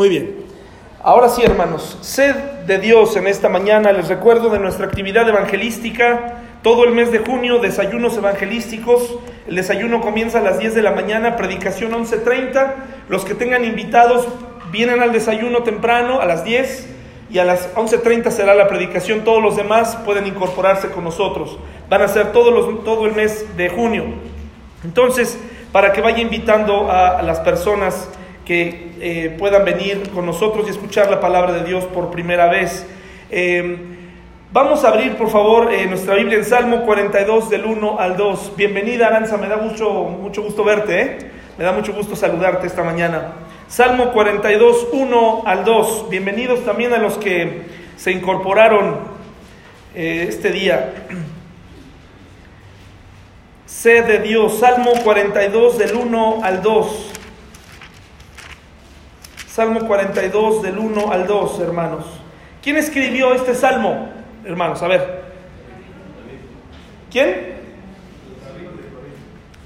Muy bien. Ahora sí, hermanos, sed de Dios en esta mañana. Les recuerdo de nuestra actividad evangelística. Todo el mes de junio, desayunos evangelísticos. El desayuno comienza a las 10 de la mañana, predicación 11.30. Los que tengan invitados vienen al desayuno temprano a las 10 y a las 11.30 será la predicación. Todos los demás pueden incorporarse con nosotros. Van a ser todos los, todo el mes de junio. Entonces, para que vaya invitando a, las personas que eh, puedan venir con nosotros y escuchar la palabra de Dios por primera vez. Eh, vamos a abrir, por favor, eh, nuestra Biblia en Salmo 42 del 1 al 2. Bienvenida, Aranza, me da mucho, mucho gusto verte, me da mucho gusto saludarte esta mañana. Salmo 42, 1 al 2. Bienvenidos también a los que se incorporaron este día. Sed de Dios, Salmo 42 del 1 al 2. Salmo 42 del 1 al 2, hermanos. ¿Quién escribió este salmo, hermanos? A ver. ¿Quién?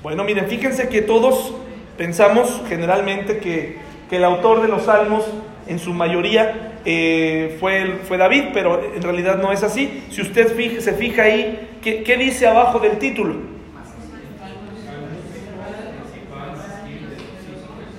Bueno, miren, fíjense que todos pensamos generalmente que, el autor de los salmos, en su mayoría, eh, fue, fue David, pero en realidad no es así. Si usted se fija ahí, ¿qué, ¿qué dice abajo del título?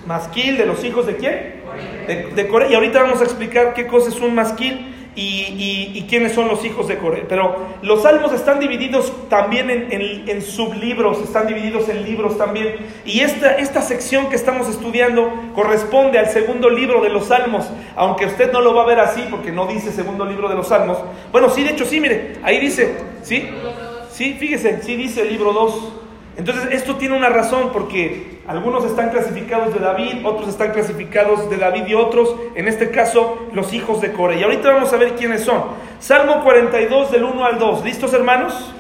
Masquil de los hijos de quién? De, Coré. Y ahorita vamos a explicar qué cosa es un masquil y, quiénes son los hijos de Coré. Pero los salmos están divididos también en, sublibros, están divididos en libros también. Y esta, esta sección que estamos estudiando corresponde al segundo libro de los salmos, aunque usted no lo va a ver así porque no dice segundo libro de los salmos. Bueno, sí, de hecho sí, mire, ahí dice, ¿sí? Sí, fíjese, sí dice el libro 2. Entonces, esto tiene una razón porque algunos están clasificados de David, otros están clasificados de David y otros, en este caso, los hijos de Core. Y ahorita vamos a ver quiénes son. Salmo 42 del 1 al 2. ¿Listos, hermanos?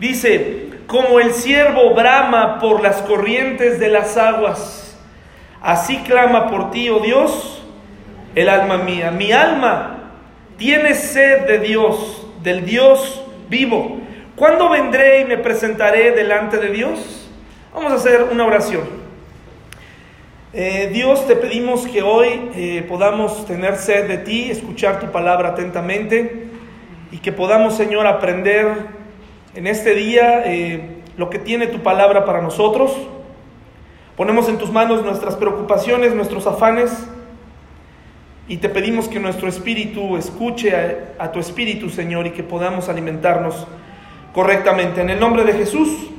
Dice, como el siervo brama por las corrientes de las aguas, así clama por ti, oh Dios, el alma mía. Mi alma tiene sed de Dios, del Dios vivo. ¿Cuándo vendré y me presentaré delante de Dios? Vamos a hacer una oración. Eh, Dios, te pedimos que hoy eh, podamos tener sed de ti, escuchar tu palabra atentamente y que podamos, Señor, aprender en este día eh, lo que tiene tu palabra para nosotros. Ponemos en tus manos nuestras preocupaciones, nuestros afanes y te pedimos que nuestro espíritu escuche a tu espíritu, Señor, y que podamos alimentarnos correctamente. En el nombre de Jesús,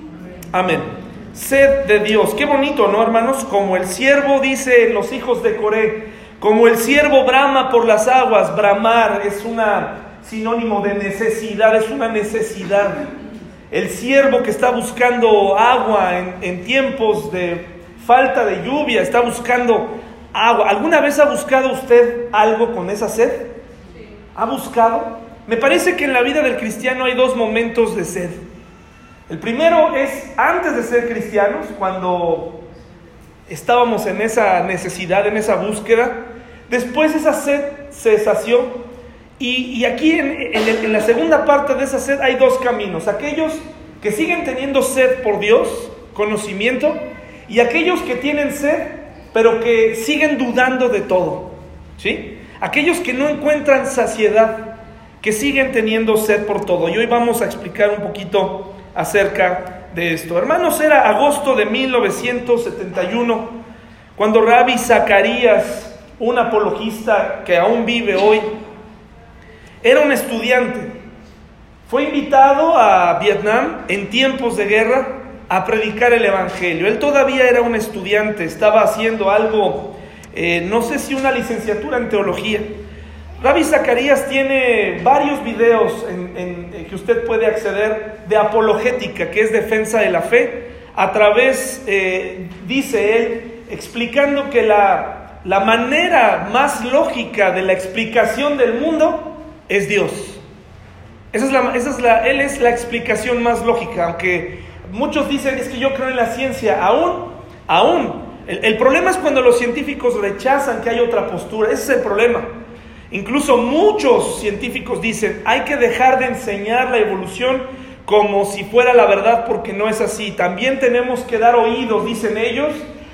amén. Sed de Dios. Qué bonito, ¿no, hermanos? Como el siervo dice los hijos de Coré, como el siervo brama por las aguas, bramar es una sinónimo de necesidad, es una necesidad. El siervo que está buscando agua en, en tiempos de falta de lluvia, está buscando agua. ¿Alguna vez ha buscado usted algo con esa sed? ¿Ha buscado? Me parece que en la vida del cristiano hay dos momentos de sed. El primero es antes de ser cristianos, cuando estábamos en esa necesidad, en esa búsqueda. Después esa sed se sació. Y, aquí en, la segunda parte de esa sed hay dos caminos. Aquellos que siguen teniendo sed por Dios, conocimiento, y aquellos que tienen sed, pero que siguen dudando de todo. ¿Sí? Aquellos que no encuentran saciedad que siguen teniendo sed por todo. Y hoy vamos a explicar un poquito acerca de esto. Hermanos, era agosto de 1971 cuando Rabbi Zacarías, un apologista que aún vive hoy, era un estudiante. Fue invitado a Vietnam en tiempos de guerra a predicar el Evangelio. Él todavía era un estudiante, estaba haciendo algo, eh, no sé si una licenciatura en teología. Rabbi Zacarías tiene varios videos en, que usted puede acceder de apologética, que es defensa de la fe, a través, eh, dice él, explicando que la, la manera más lógica de la explicación del mundo es Dios. Esa es la, esa es la, él es la explicación más lógica, aunque muchos dicen es que yo creo en la ciencia, aún, aún. El, el problema es cuando los científicos rechazan que hay otra postura, ese es el problema. Incluso muchos científicos dicen, hay que dejar de enseñar la evolución como si fuera la verdad porque no es así. También tenemos que dar oídos, dicen ellos,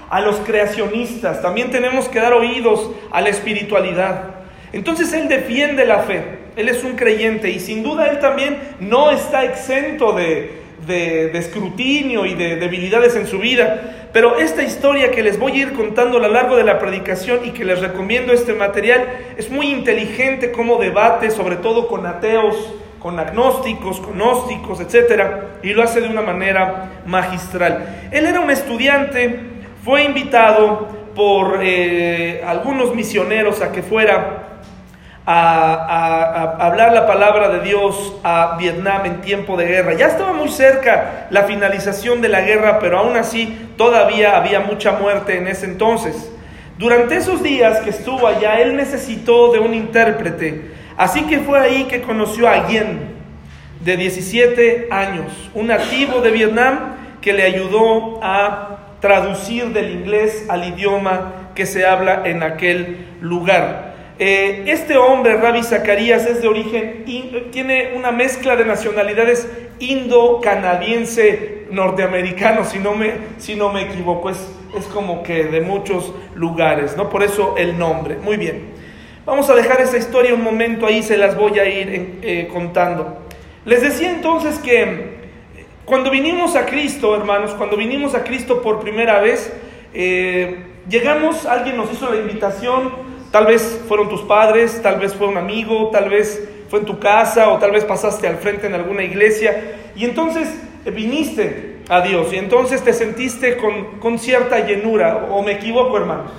a los creacionistas, también tenemos que dar oídos a la espiritualidad. Entonces él defiende la fe, él es un creyente y sin duda él también no está exento de, de, escrutinio y de debilidades en su vida. Pero esta historia que les voy a ir contando a lo largo de la predicación y que les recomiendo este material es muy inteligente como debate, sobre todo con ateos, con agnósticos, con gnósticos, etc. Y lo hace de una manera magistral. Él era un estudiante, fue invitado por eh, algunos misioneros a que fuera a, hablar la palabra de Dios a Vietnam en tiempo de guerra. Ya estaba muy cerca la finalización de la guerra, pero aún así todavía había mucha muerte en ese entonces. Durante esos días que estuvo allá, él necesitó de un intérprete. Así que fue ahí que conoció a Yen, de 17 años, un nativo de Vietnam que le ayudó a traducir del inglés al idioma que se habla en aquel lugar. Eh, este hombre, Rabbi Zacarías, es de origen, tiene una mezcla de nacionalidades indo-canadiense, norteamericano, si no me, si no me equivoco, es, es como que de muchos lugares, ¿no? Por eso el nombre. Muy bien. Vamos a dejar esa historia un momento ahí, se las voy a ir eh, contando. Les decía entonces que cuando vinimos a Cristo, hermanos, cuando vinimos a Cristo por primera vez, eh, llegamos, alguien nos hizo la invitación, Tal vez fueron tus padres, tal vez fue un amigo, tal vez fue en tu casa o tal vez pasaste al frente en alguna iglesia y entonces eh, viniste a Dios y entonces te sentiste con, cierta llenura o me equivoco hermanos.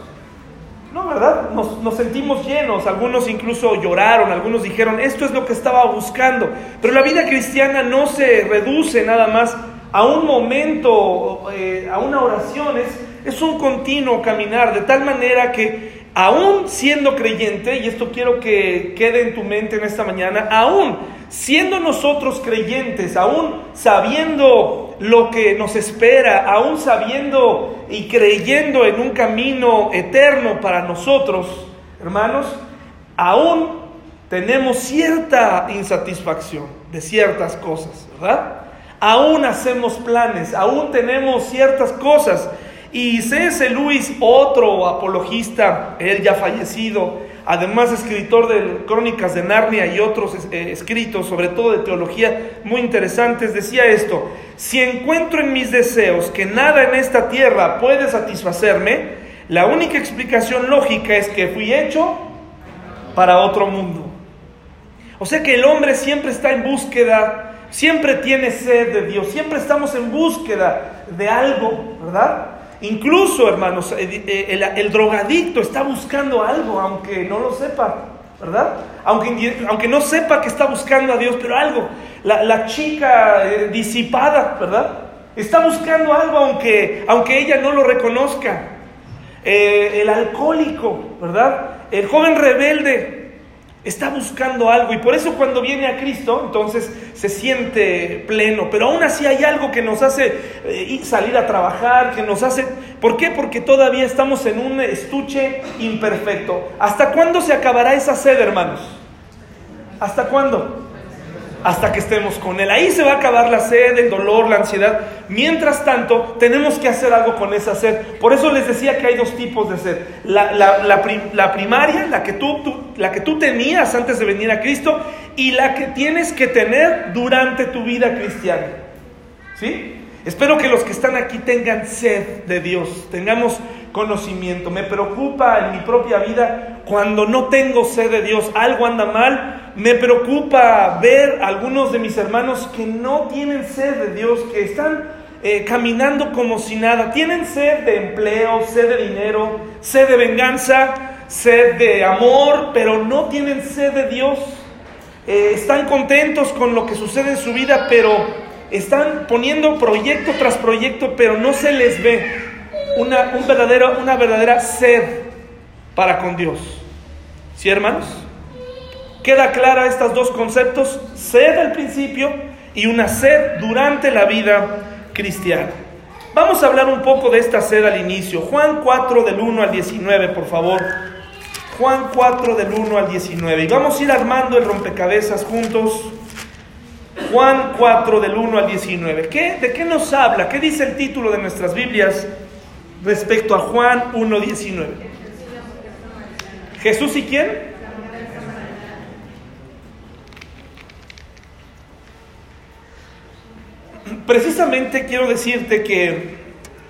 No, ¿verdad? Nos, nos, sentimos llenos, algunos incluso lloraron, algunos dijeron, esto es lo que estaba buscando. Pero la vida cristiana no se reduce nada más a un momento, eh, a una oración, es un continuo caminar, de tal manera que aún siendo creyente, y esto quiero que quede en tu mente en esta mañana, aún siendo nosotros creyentes, aún sabiendo lo que nos espera, aún sabiendo y creyendo en un camino eterno para nosotros, hermanos, aún tenemos cierta insatisfacción de ciertas cosas, ¿verdad? Aún hacemos planes, aún tenemos ciertas cosas y C.S. Lewis, otro apologista, él ya fallecido, además escritor de Crónicas de Narnia y otros eh, escritos, sobre todo de teología, muy interesantes, decía esto, si encuentro en mis deseos que nada en esta tierra puede satisfacerme, la única explicación lógica es que fui hecho para otro mundo. O sea que el hombre siempre está en búsqueda, siempre tiene sed de Dios, siempre estamos en búsqueda de algo, ¿verdad? Incluso, hermanos, eh, eh, el, drogadicto está buscando algo, aunque no lo sepa, ¿verdad? Aunque, aunque no sepa que está buscando a Dios, pero algo. La, chica eh, disipada, ¿verdad? Está buscando algo, aunque, aunque ella no lo reconozca. el alcohólico, ¿verdad? El joven rebelde, Está buscando algo y por eso cuando viene a Cristo, entonces se siente pleno. Pero aún así hay algo que nos hace eh, salir a trabajar, que nos hace... ¿Por qué? Porque todavía estamos en un estuche imperfecto. ¿Hasta cuándo se acabará esa sed, hermanos? ¿Hasta cuándo? Hasta que estemos con Él. Ahí se va a acabar la sed, el dolor, la ansiedad. Mientras tanto, tenemos que hacer algo con esa sed. Por eso les decía que hay dos tipos de sed. La, primaria, la que tú, la que tú tenías antes de venir a Cristo, y la que tienes que tener durante tu vida cristiana. ¿Sí? Espero que los que están aquí tengan sed de Dios, tengamos conocimiento. Me preocupa en mi propia vida cuando no tengo sed de Dios, algo anda mal. Me preocupa ver a algunos de mis hermanos que no tienen sed de Dios, que están eh, caminando como si nada. Tienen sed de empleo, sed de dinero, sed de venganza, sed de amor, pero no tienen sed de Dios. Eh, están contentos con lo que sucede en su vida, pero están poniendo proyecto tras proyecto, pero no se les ve una, un verdadero, una verdadera sed para con Dios. ¿Sí, hermanos? Queda clara estos dos conceptos, sed al principio y una sed durante la vida cristiana. Vamos a hablar un poco de esta sed al inicio. Juan 4 del 1 al 19, por favor. Juan 4 del 1 al 19. Y vamos a ir armando el rompecabezas juntos. Juan 4 del 1 al 19. ¿Qué, ¿De qué nos habla? ¿Qué dice el título de nuestras Biblias? respecto a Juan 1.19. Jesús y quién? Precisamente quiero decirte que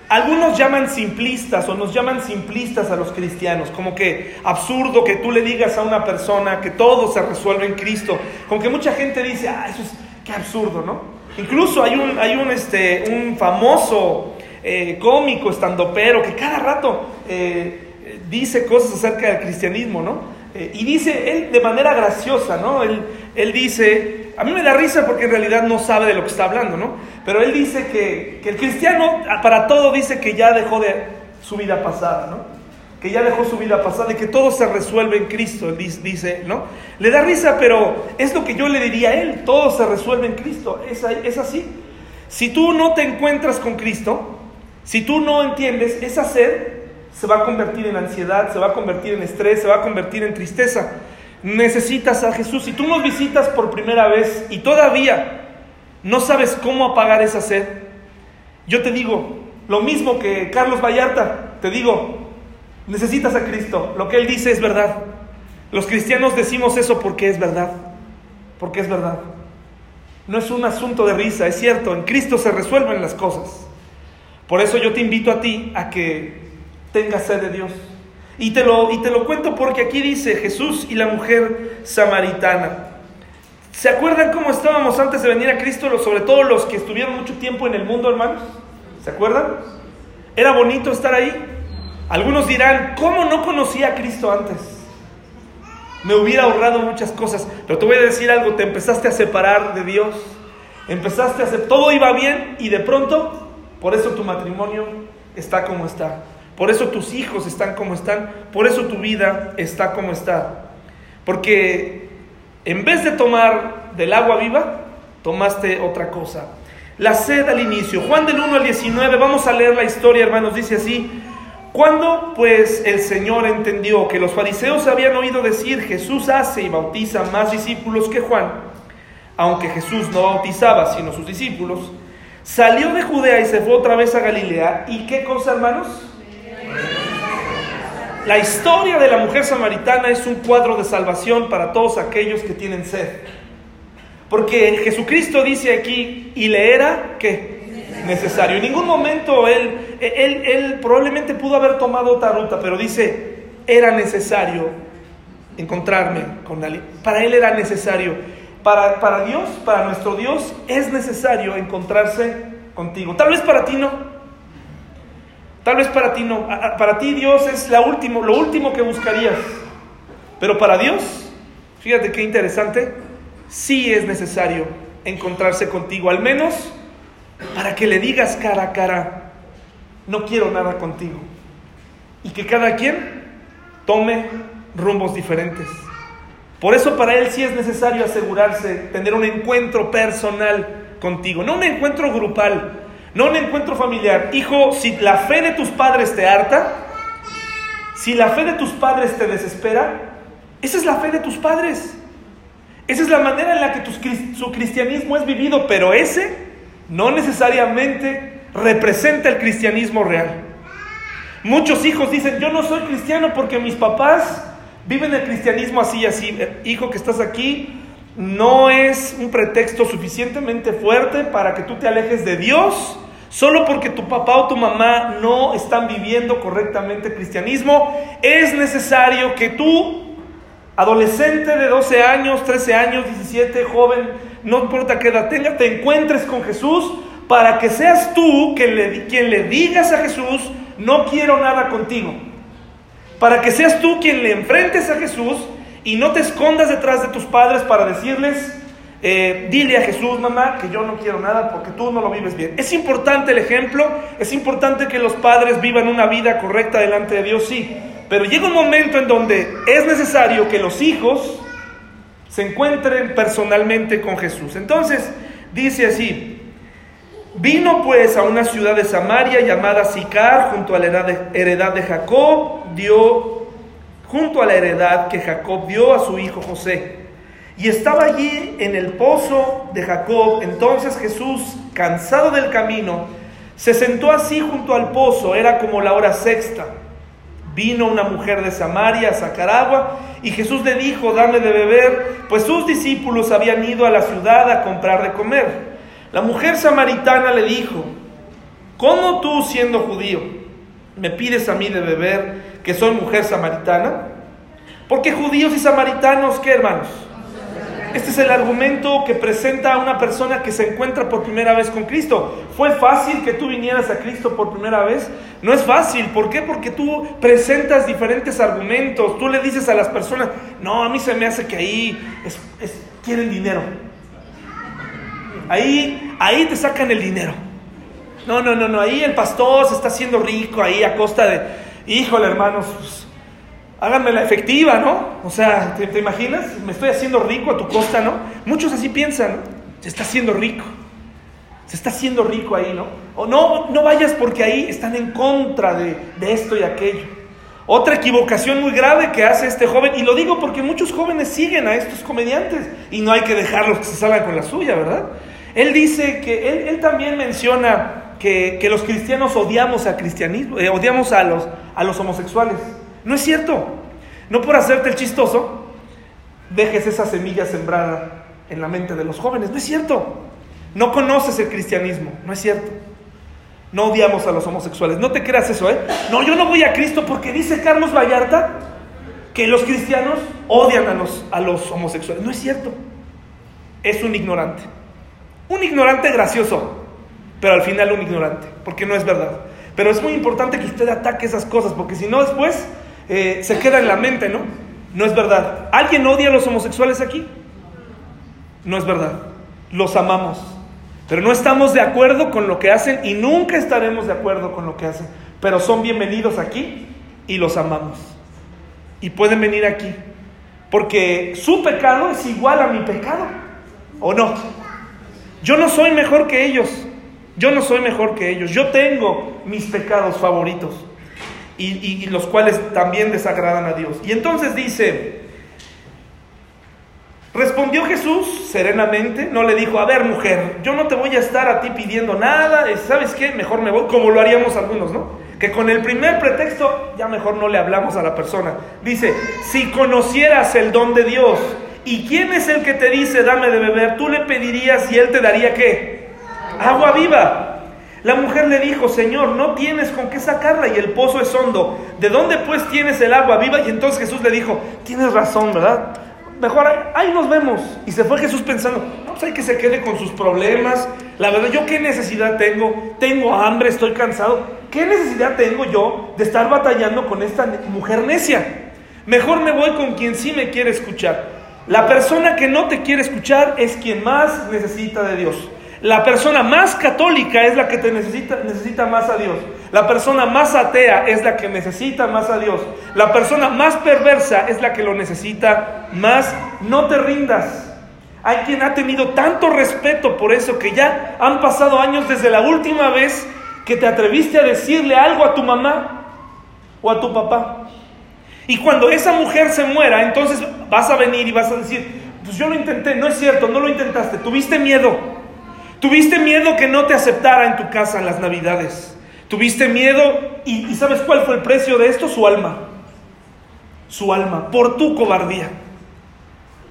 algunos llaman simplistas o nos llaman simplistas a los cristianos, como que absurdo que tú le digas a una persona que todo se resuelve en Cristo, como que mucha gente dice, ah, eso es, qué absurdo, ¿no? Incluso hay un, hay un, este, un famoso eh, cómico, estandopero, que cada rato eh, dice cosas acerca del cristianismo, ¿no? Eh, y dice él de manera graciosa, ¿no? Él, él dice, a mí me da risa porque en realidad no sabe de lo que está hablando, ¿no? Pero él dice que, que el cristiano para todo dice que ya dejó de su vida pasada, ¿no? que ya dejó su vida pasada y que todo se resuelve en Cristo, dice, ¿no? Le da risa, pero es lo que yo le diría a él, todo se resuelve en Cristo, es, es así. Si tú no te encuentras con Cristo, si tú no entiendes, esa sed se va a convertir en ansiedad, se va a convertir en estrés, se va a convertir en tristeza. Necesitas a Jesús. Si tú nos visitas por primera vez y todavía no sabes cómo apagar esa sed, yo te digo, lo mismo que Carlos Vallarta, te digo, necesitas a Cristo. Lo que Él dice es verdad. Los cristianos decimos eso porque es verdad. Porque es verdad. No es un asunto de risa, es cierto, en Cristo se resuelven las cosas. Por eso yo te invito a ti a que tengas sed de Dios. Y te, lo, y te lo cuento porque aquí dice Jesús y la mujer samaritana. ¿Se acuerdan cómo estábamos antes de venir a Cristo, sobre todo los que estuvieron mucho tiempo en el mundo, hermanos? ¿Se acuerdan? Era bonito estar ahí. Algunos dirán, ¿cómo no conocía a Cristo antes? Me hubiera ahorrado muchas cosas, pero te voy a decir algo, te empezaste a separar de Dios, empezaste a hacer, todo iba bien y de pronto, por eso tu matrimonio está como está, por eso tus hijos están como están, por eso tu vida está como está, porque en vez de tomar del agua viva, tomaste otra cosa. La sed al inicio, Juan del 1 al 19, vamos a leer la historia, hermanos, dice así, cuando pues el Señor entendió que los fariseos habían oído decir Jesús hace y bautiza más discípulos que Juan, aunque Jesús no bautizaba sino sus discípulos, salió de Judea y se fue otra vez a Galilea. ¿Y qué cosa, hermanos? La historia de la mujer samaritana es un cuadro de salvación para todos aquellos que tienen sed. Porque Jesucristo dice aquí, y le era que necesario. En ningún momento él, él, él probablemente pudo haber tomado otra ruta, pero dice, era necesario encontrarme con alguien. Para él era necesario. Para, para Dios, para nuestro Dios, es necesario encontrarse contigo. Tal vez para ti no. Tal vez para ti no. Para ti Dios es lo último que buscarías. Pero para Dios, fíjate qué interesante, sí es necesario encontrarse contigo. Al menos para que le digas cara a cara, no quiero nada contigo. Y que cada quien tome rumbos diferentes. Por eso para él sí es necesario asegurarse, tener un encuentro personal contigo, no un encuentro grupal, no un encuentro familiar. Hijo, si la fe de tus padres te harta, si la fe de tus padres te desespera, esa es la fe de tus padres. Esa es la manera en la que tu, su cristianismo es vivido, pero ese no necesariamente representa el cristianismo real. Muchos hijos dicen, yo no soy cristiano porque mis papás viven el cristianismo así y así. Eh, hijo que estás aquí, no es un pretexto suficientemente fuerte para que tú te alejes de Dios solo porque tu papá o tu mamá no están viviendo correctamente el cristianismo. Es necesario que tú, adolescente de 12 años, 13 años, 17, joven, no importa qué edad tenga, te encuentres con Jesús para que seas tú quien le, quien le digas a Jesús, no quiero nada contigo. Para que seas tú quien le enfrentes a Jesús y no te escondas detrás de tus padres para decirles, eh, dile a Jesús, mamá, que yo no quiero nada porque tú no lo vives bien. Es importante el ejemplo, es importante que los padres vivan una vida correcta delante de Dios, sí, pero llega un momento en donde es necesario que los hijos se encuentren personalmente con Jesús. Entonces, dice así, vino pues a una ciudad de Samaria llamada Sicar, junto a la heredad de Jacob, dio, junto a la heredad que Jacob dio a su hijo José. Y estaba allí en el pozo de Jacob. Entonces Jesús, cansado del camino, Se sentó así junto al pozo, era como la hora sexta. Vino una mujer de Samaria a sacar agua y Jesús le dijo, dame de beber, pues sus discípulos habían ido a la ciudad a comprar de comer. La mujer samaritana le dijo, ¿cómo tú siendo judío me pides a mí de beber que soy mujer samaritana? Porque judíos y samaritanos, ¿qué hermanos? Este es el argumento que presenta a una persona que se encuentra por primera vez con Cristo. ¿Fue fácil que tú vinieras a Cristo por primera vez? No es fácil. ¿Por qué? Porque tú presentas diferentes argumentos. Tú le dices a las personas, no, a mí se me hace que ahí quieren dinero. Ahí, ahí te sacan el dinero. No, no, no, no. Ahí el pastor se está haciendo rico ahí a costa de, híjole hermanos, pues, háganme la efectiva, ¿no? O sea, ¿te, imaginas? Me estoy haciendo rico a tu costa, ¿no? Muchos así piensan, ¿no? Se está haciendo rico. Se está haciendo rico ahí, ¿no? O no, no vayas porque ahí están en contra de, de esto y aquello. Otra equivocación muy grave que hace este joven, y lo digo porque muchos jóvenes siguen a estos comediantes y no hay que dejarlos que se salgan con la suya, ¿verdad? Él dice que, él, también menciona que, los cristianos odiamos al cristianismo, eh, odiamos a los, a los homosexuales. No es cierto. No por hacerte el chistoso, dejes esa semilla sembrada en la mente de los jóvenes. No es cierto. No conoces el cristianismo. No es cierto. No odiamos a los homosexuales. No te creas eso, ¿eh? No, yo no voy a Cristo porque dice Carlos Vallarta que los cristianos odian a los, a los homosexuales. No es cierto. Es un ignorante. Un ignorante gracioso, pero al final un ignorante, porque no es verdad. Pero es muy importante que usted ataque esas cosas, porque si no después eh, se queda en la mente, ¿no? No es verdad. ¿Alguien odia a los homosexuales aquí? No es verdad. Los amamos. Pero no estamos de acuerdo con lo que hacen y nunca estaremos de acuerdo con lo que hacen. Pero son bienvenidos aquí y los amamos. Y pueden venir aquí. Porque su pecado es igual a mi pecado. ¿O no? Yo no soy mejor que ellos. Yo no soy mejor que ellos. Yo tengo mis pecados favoritos y, los cuales también desagradan a Dios. Y entonces dice, respondió Jesús serenamente, no le dijo, a ver mujer, yo no te voy a estar a ti pidiendo nada, ¿sabes qué? Mejor me voy, como lo haríamos algunos, ¿no? Que con el primer pretexto ya mejor no le hablamos a la persona. Dice, si conocieras el don de Dios, ¿y quién es el que te dice, dame de beber? Tú le pedirías y él te daría qué? Agua viva. La mujer le dijo, Señor, no tienes con qué sacarla y el pozo es hondo. ¿De dónde pues tienes el agua viva? Y entonces Jesús le dijo, tienes razón, ¿verdad? Mejor ahí nos vemos. Y se fue Jesús pensando, no, pues hay que se quede con sus problemas. La verdad, ¿yo qué necesidad tengo? Tengo hambre, estoy cansado. ¿Qué necesidad tengo yo de estar batallando con esta mujer necia? Mejor me voy con quien sí me quiere escuchar. La persona que no te quiere escuchar es quien más necesita de Dios. La persona más católica es la que te necesita, necesita más a Dios. La persona más atea es la que necesita más a Dios. La persona más perversa es la que lo necesita más. No te rindas. Hay quien ha tenido tanto respeto por eso que ya han pasado años desde la última vez que te atreviste a decirle algo a tu mamá o a tu papá. Y cuando esa mujer se muera, entonces vas a venir y vas a decir, pues yo lo intenté, no es cierto, no lo intentaste, tuviste miedo. Tuviste miedo que no te aceptara en tu casa en las navidades. Tuviste miedo y, ¿sabes cuál fue el precio de esto? Su alma. Su alma, por tu cobardía.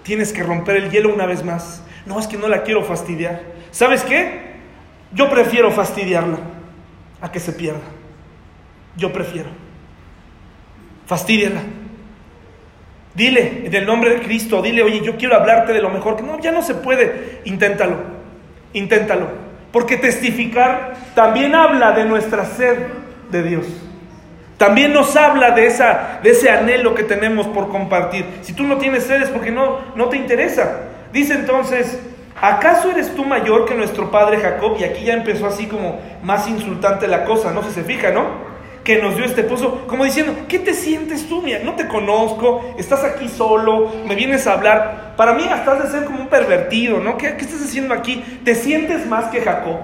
Tienes que romper el hielo una vez más. No, es que no la quiero fastidiar. ¿Sabes qué? Yo prefiero fastidiarla a que se pierda. Yo prefiero. Fastidiala. Dile en el nombre de Cristo, dile, oye, yo quiero hablarte de lo mejor. Que no, ya no se puede. Inténtalo. Inténtalo. Porque testificar también habla de nuestra sed de Dios. También nos habla de, esa, de ese anhelo que tenemos por compartir. Si tú no tienes sed es porque no, no te interesa. Dice entonces, ¿acaso eres tú mayor que nuestro padre Jacob? Y aquí ya empezó así como más insultante la cosa, no sé si se fija, ¿no? que nos dio este pozo, como diciendo, ¿qué te sientes tú? No te conozco, estás aquí solo, me vienes a hablar. Para mí hasta has de ser como un pervertido, ¿no? ¿Qué, ¿Qué, estás haciendo aquí? ¿Te sientes más que Jacob?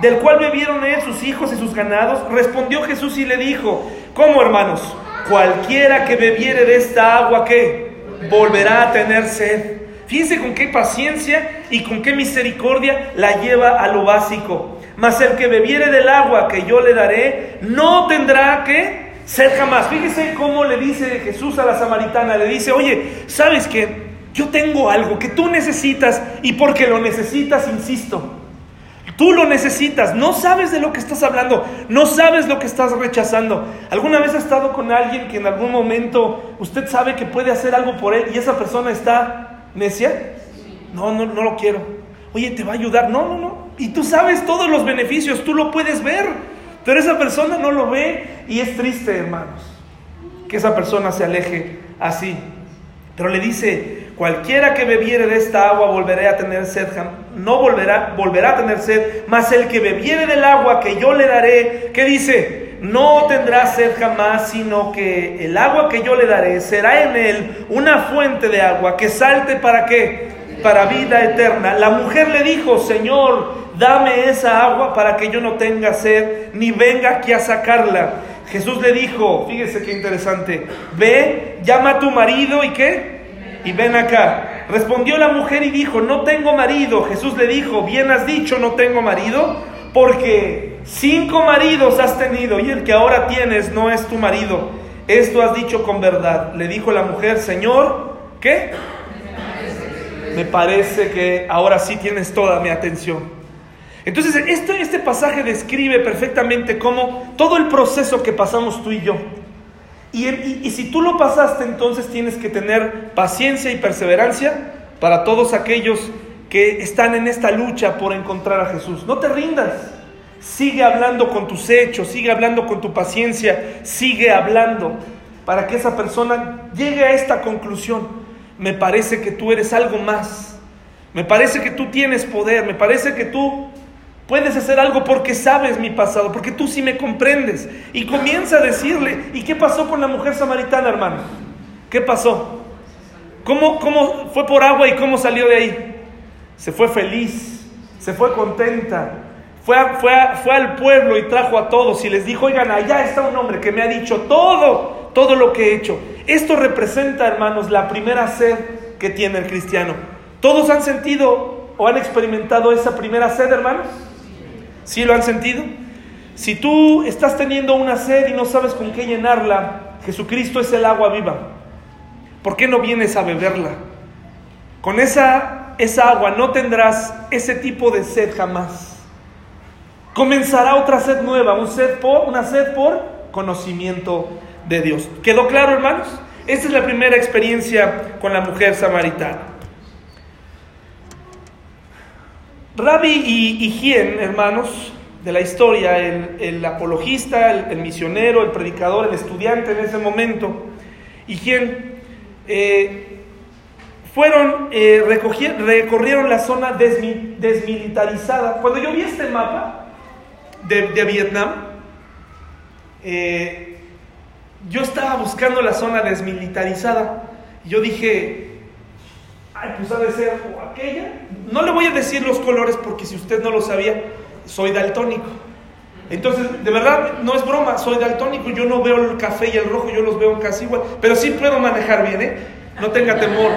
Del cual bebieron él, sus hijos y sus ganados. Respondió Jesús y le dijo, ¿cómo hermanos? Cualquiera que bebiere de esta agua, ¿qué? Volverá a tener sed. Fíjense con qué paciencia y con qué misericordia la lleva a lo básico. mas el que bebiere del agua que yo le daré, no tendrá que ser jamás. Fíjese cómo le dice Jesús a la samaritana, le dice, oye, ¿sabes qué? Yo tengo algo que tú necesitas y porque lo necesitas, insisto, Tú lo necesitas, no sabes de lo que estás hablando, no sabes lo que estás rechazando. ¿Alguna vez ha estado con alguien que en algún momento usted sabe que puede hacer algo por él y esa persona está necia? No, no, no lo quiero. Oye, te va a ayudar. No, no, no. Y tú sabes todos los beneficios, tú lo puedes ver, pero esa persona no lo ve y es triste, hermanos, que esa persona se aleje así. Pero le dice, Cualquiera que bebiere de esta agua volverá a tener sed, no volverá, volverá a tener sed, mas el que bebiere del agua que yo le daré, ¿qué dice? No tendrá sed jamás, sino que el agua que yo le daré será en él una fuente de agua que salte para qué? Para vida eterna. La mujer le dijo, Señor, dame esa agua para que yo no tenga sed, ni venga aquí a sacarla. Jesús le dijo, fíjese qué interesante, ve, llama a tu marido y qué? Y ven acá. Respondió la mujer y dijo, no tengo marido. Jesús le dijo, bien has dicho, no tengo marido, porque cinco maridos has tenido y el que ahora tienes no es tu marido. Esto has dicho con verdad. Le dijo la mujer, Señor, ¿qué? Me parece que ahora sí tienes toda mi atención. Entonces, este, este pasaje describe perfectamente cómo todo el proceso que pasamos tú y yo, y, si tú lo pasaste, entonces tienes que tener paciencia y perseverancia para todos aquellos que están en esta lucha por encontrar a Jesús. No te rindas. Sigue hablando con tus hechos, sigue hablando con tu paciencia, sigue hablando para que esa persona llegue a esta conclusión. Me parece que tú eres algo más. Me parece que tú tienes poder. Me parece que tú Puedes hacer algo porque sabes mi pasado, porque tú sí me comprendes. Y comienza a decirle, ¿y qué pasó con la mujer samaritana, hermano? ¿Qué pasó? ¿Cómo, cómo fue por agua y cómo salió de ahí? Se fue feliz, se fue contenta, fue, fue, fue al pueblo y trajo a todos y les dijo, oigan, allá está un hombre que me ha dicho todo, todo lo que he hecho. Esto representa, hermanos, la primera sed que tiene el cristiano. ¿Todos han sentido o han experimentado esa primera sed, hermanos? ¿Sí lo han sentido? Si tú estás teniendo una sed y no sabes con qué llenarla, Jesucristo es el agua viva. ¿Por qué no vienes a beberla? Con esa, esa agua no tendrás ese tipo de sed jamás. Comenzará otra sed nueva, un sed por, una sed por conocimiento de Dios. ¿Quedó claro, hermanos? Esta es la primera experiencia con la mujer samaritana. Rabbi y Higien, hermanos, de la historia, el, apologista, el, misionero, el predicador, el estudiante en ese momento, Higien, eh, fueron, eh, recorrieron la zona desmilitarizada. Cuando yo vi este mapa de, Vietnam, eh, yo estaba buscando la zona desmilitarizada. Yo dije, ay, pues ha de ser aquella. No le voy a decir los colores porque si usted no lo sabía, soy daltónico. Entonces, de verdad, no es broma, soy daltónico, yo no veo el café y el rojo, yo los veo casi igual, pero sí puedo manejar bien, ¿eh? No tenga temor,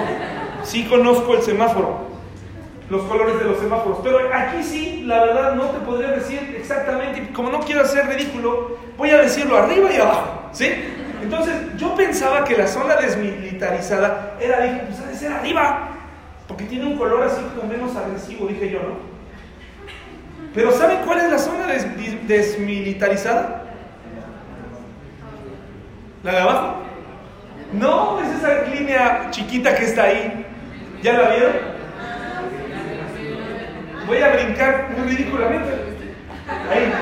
sí conozco el semáforo, los colores de los semáforos, pero aquí sí, la verdad, no te podría decir exactamente, como no quiero hacer ridículo, voy a decirlo arriba y abajo, ¿sí? Entonces, yo pensaba que la zona desmilitarizada era, dije, pues ha de ser arriba, tiene un color así como menos agresivo, dije yo, ¿no? Pero ¿saben cuál es la zona desmilitarizada? ¿La de abajo? No, es esa línea chiquita que está ahí. ¿Ya la vieron? Voy a brincar muy ridículamente. Ahí.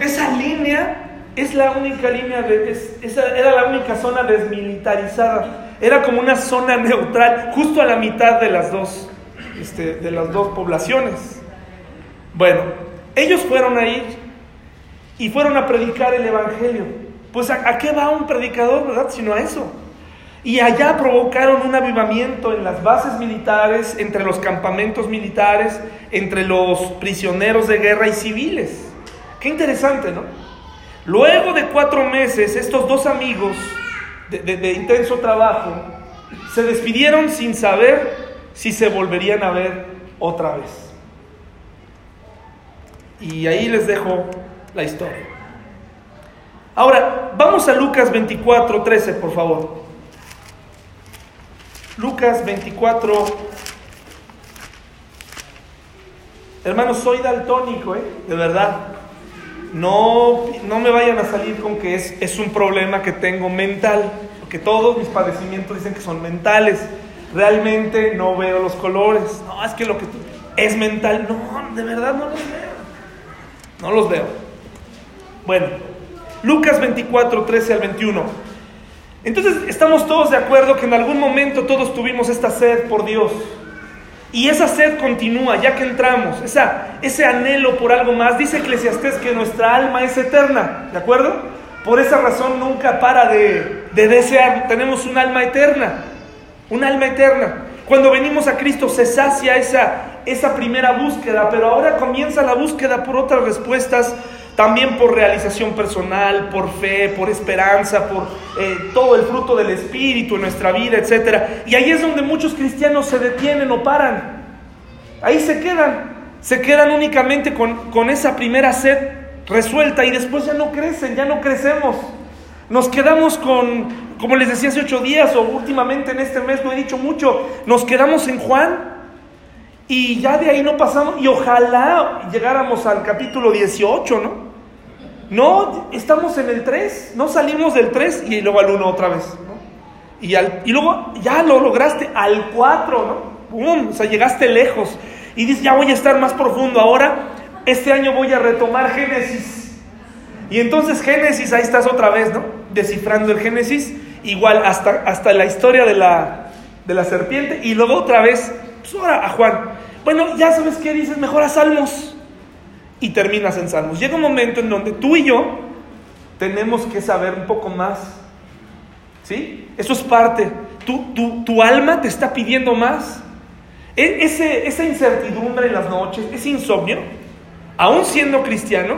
Esa línea es la única línea, de, esa era la única zona desmilitarizada. Era como una zona neutral, justo a la mitad de las dos, este, de las dos poblaciones. Bueno, ellos fueron ahí y fueron a predicar el Evangelio. Pues ¿a, qué va un predicador, verdad? Sino a eso. Y allá provocaron un avivamiento en las bases militares, entre los campamentos militares, entre los prisioneros de guerra y civiles. Qué interesante, ¿no? Luego de cuatro meses, estos dos amigos de, intenso trabajo, se despidieron sin saber si se volverían a ver otra vez. Y ahí les dejo la historia. Ahora, vamos a Lucas 24, 13, por favor. Lucas 24. Hermanos, soy daltónico, ¿eh? De verdad. No, no me vayan a salir con que es, es un problema que tengo mental, porque todos mis padecimientos dicen que son mentales. Realmente no veo los colores. No, es que lo que es mental. No, de verdad no los veo. No los veo. Bueno, Lucas 24, 13 al 21. Entonces estamos todos de acuerdo que en algún momento todos tuvimos esta sed por Dios. Y esa sed continúa ya que entramos, esa, ese anhelo por algo más. Dice Eclesiastés que nuestra alma es eterna, ¿de acuerdo? Por esa razón nunca para de, de desear. Tenemos un alma eterna, un alma eterna. Cuando venimos a Cristo se sacia esa, esa primera búsqueda, pero ahora comienza la búsqueda por otras respuestas también por realización personal, por fe, por esperanza, por eh, todo el fruto del Espíritu en nuestra vida, etc. Y ahí es donde muchos cristianos se detienen o paran. Ahí se quedan, se quedan únicamente con, con esa primera sed resuelta y después ya no crecen, ya no crecemos. Nos quedamos con, como les decía hace ocho días o últimamente en este mes lo he dicho mucho, nos quedamos en Juan y ya de ahí no pasamos y ojalá llegáramos al capítulo 18, ¿no? No, estamos en el 3, no salimos del 3 y luego al 1 otra vez. ¿no? Y, al, y luego ya lo lograste al 4, ¿no? ¡Bum! O sea, llegaste lejos. Y dices, ya voy a estar más profundo. Ahora, este año voy a retomar Génesis. Y entonces Génesis, ahí estás otra vez, ¿no? Descifrando el Génesis. Igual hasta, hasta la historia de la, de la serpiente. Y luego otra vez, pues ahora a Juan. Bueno, ya sabes qué dices, mejor a Salmos y terminas en Salmos. Llega un momento en donde tú y yo tenemos que saber un poco más. ¿Sí? Eso es parte. Tu, tu, alma te está pidiendo más. E, ese, esa incertidumbre en las noches, ese insomnio, aún siendo cristiano,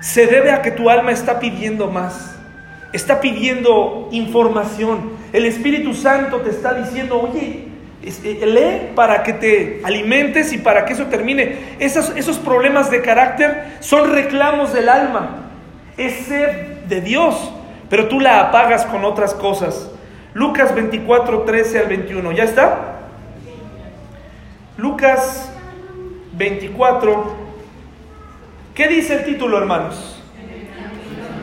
se debe a que tu alma está pidiendo más. Está pidiendo información. El Espíritu Santo te está diciendo, oye, lee para que te alimentes y para que eso termine. Esos, esos problemas de carácter son reclamos del alma. Es sed de Dios, pero tú la apagas con otras cosas. Lucas 24, 13 al 21. ¿Ya está? Lucas 24. ¿Qué dice el título, hermanos?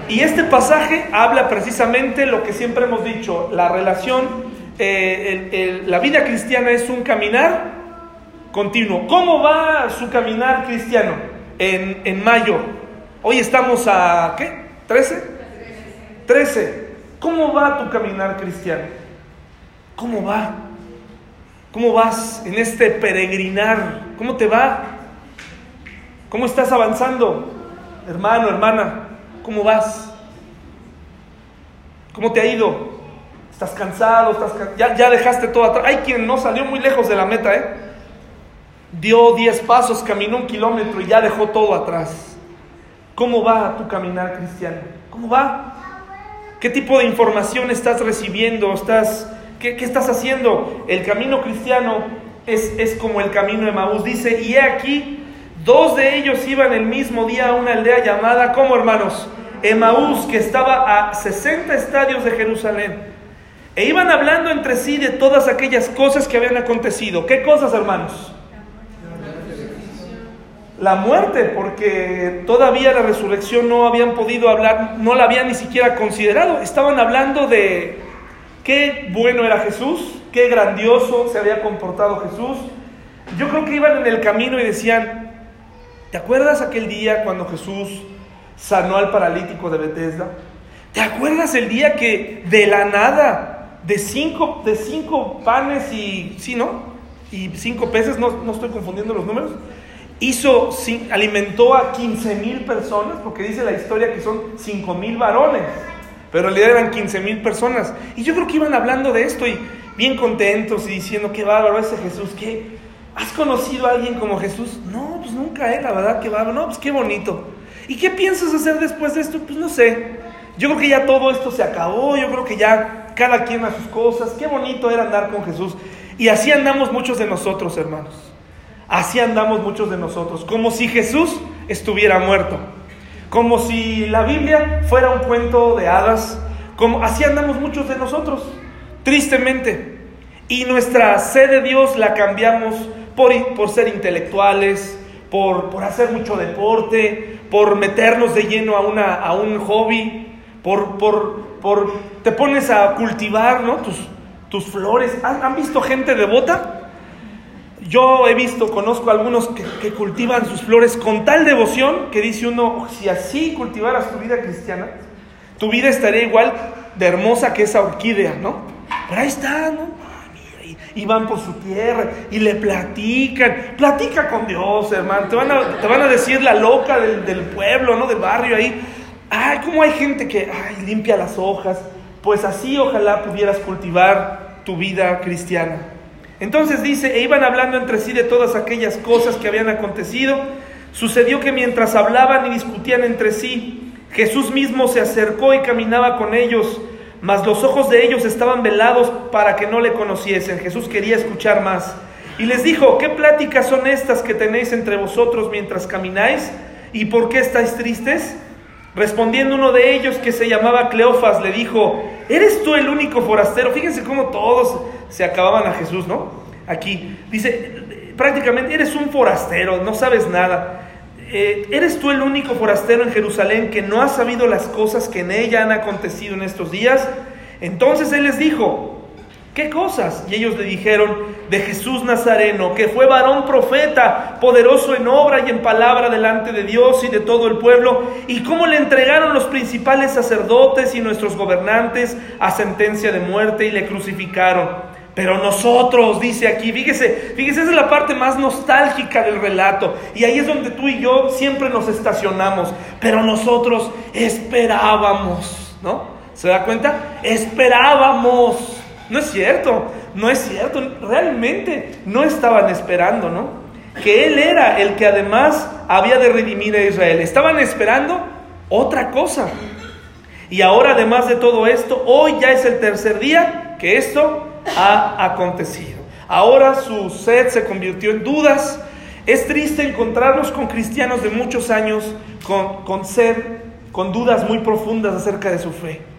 Y este pasaje habla precisamente lo que siempre hemos dicho, la relación eh, la vida cristiana es un caminar continuo. ¿Cómo va su caminar cristiano en, en mayo? Hoy estamos a, ¿qué? ¿13? 13. ¿Cómo va tu caminar cristiano? ¿Cómo va? ¿Cómo vas en este peregrinar? ¿Cómo te va? ¿Cómo estás avanzando? Hermano, hermana, ¿cómo vas? ¿Cómo te ha ido? Estás cansado, estás ya, dejaste todo atrás. Hay quien no salió muy lejos de la meta, ¿eh? Dio 10 pasos, caminó un kilómetro y ya dejó todo atrás. ¿Cómo va tu caminar cristiano? ¿Cómo va? ¿Qué tipo de información estás recibiendo? ¿Estás, qué, qué, estás haciendo? El camino cristiano es, es como el camino de Maús. Dice, y he aquí, dos de ellos iban el mismo día a una aldea llamada, ¿cómo hermanos? Emaús, que estaba a 60 estadios de Jerusalén. E iban hablando entre sí de todas aquellas cosas que habían acontecido. ¿Qué cosas, hermanos? La muerte, porque todavía la resurrección no habían podido hablar, no la habían ni siquiera considerado. Estaban hablando de qué bueno era Jesús, qué grandioso se había comportado Jesús. Yo creo que iban en el camino y decían, ¿te acuerdas aquel día cuando Jesús sanó al paralítico de Bethesda? ¿Te acuerdas el día que de la nada de cinco, de cinco panes y, sí, ¿no? Y cinco peces, no, no estoy confundiendo los números, hizo, alimentó a 15 mil personas, porque dice la historia que son 5 mil varones, pero en realidad eran 15 mil personas. Y yo creo que iban hablando de esto y bien contentos y diciendo, qué bárbaro ese Jesús, ¿qué? ¿Has conocido a alguien como Jesús? No, pues nunca, ¿eh? La verdad, que bárbaro, no, pues qué bonito. ¿Y qué piensas hacer después de esto? Pues no sé. Yo creo que ya todo esto se acabó, yo creo que ya cada quien a sus cosas. Qué bonito era andar con Jesús. Y así andamos muchos de nosotros, hermanos. Así andamos muchos de nosotros. Como si Jesús estuviera muerto. Como si la Biblia fuera un cuento de hadas, como así andamos muchos de nosotros, tristemente. Y nuestra sed de Dios la cambiamos por, por ser intelectuales, por, por, hacer mucho deporte, por meternos de lleno a, una, a un hobby, por, por, por, te pones a cultivar ¿no? tus, tus flores. ¿Han, ¿Han, visto gente devota? Yo he visto, conozco algunos que, cultivan sus flores con tal devoción que dice uno, si así cultivaras tu vida cristiana, tu vida estaría igual de hermosa que esa orquídea, ¿no? Pero ahí está, ¿no? y van por su tierra y le platican. Platica con Dios, hermano. Te van a, te van a decir la loca del, del, pueblo, ¿no? Del barrio ahí. Ay, cómo hay gente que limpia las hojas. Pues así ojalá pudieras cultivar tu vida cristiana. Entonces dice, e iban hablando entre sí de todas aquellas cosas que habían acontecido. Sucedió que mientras hablaban y discutían entre sí, Jesús mismo se acercó y caminaba con ellos mas los ojos de ellos estaban velados para que no le conociesen. Jesús quería escuchar más. Y les dijo, ¿qué pláticas son estas que tenéis entre vosotros mientras camináis? ¿Y por qué estáis tristes? Respondiendo uno de ellos, que se llamaba Cleofas, le dijo, ¿eres tú el único forastero? Fíjense cómo todos se acababan a Jesús, ¿no? Aquí dice, prácticamente eres un forastero, no sabes nada. Eh, ¿eres tú el único forastero en Jerusalén que no ha sabido las cosas que en ella han acontecido en estos días? Entonces él les dijo, ¿qué cosas? Y ellos le dijeron, de Jesús Nazareno, que fue varón profeta, poderoso en obra y en palabra delante de Dios y de todo el pueblo, y cómo le entregaron los principales sacerdotes y nuestros gobernantes a sentencia de muerte y le crucificaron. Pero nosotros, dice aquí, fíjese, fíjese, esa es la parte más nostálgica del relato. Y ahí es donde tú y yo siempre nos estacionamos. Pero nosotros esperábamos, ¿no? ¿Se da cuenta? Esperábamos. No es cierto, no es cierto. Realmente no estaban esperando, ¿no? Que Él era el que además había de redimir a Israel. Estaban esperando otra cosa. Y ahora, además de todo esto, hoy ya es el tercer día que esto ha acontecido. Ahora su sed se convirtió en dudas. Es triste encontrarnos con cristianos de muchos años con, con sed, con dudas muy profundas acerca de su fe.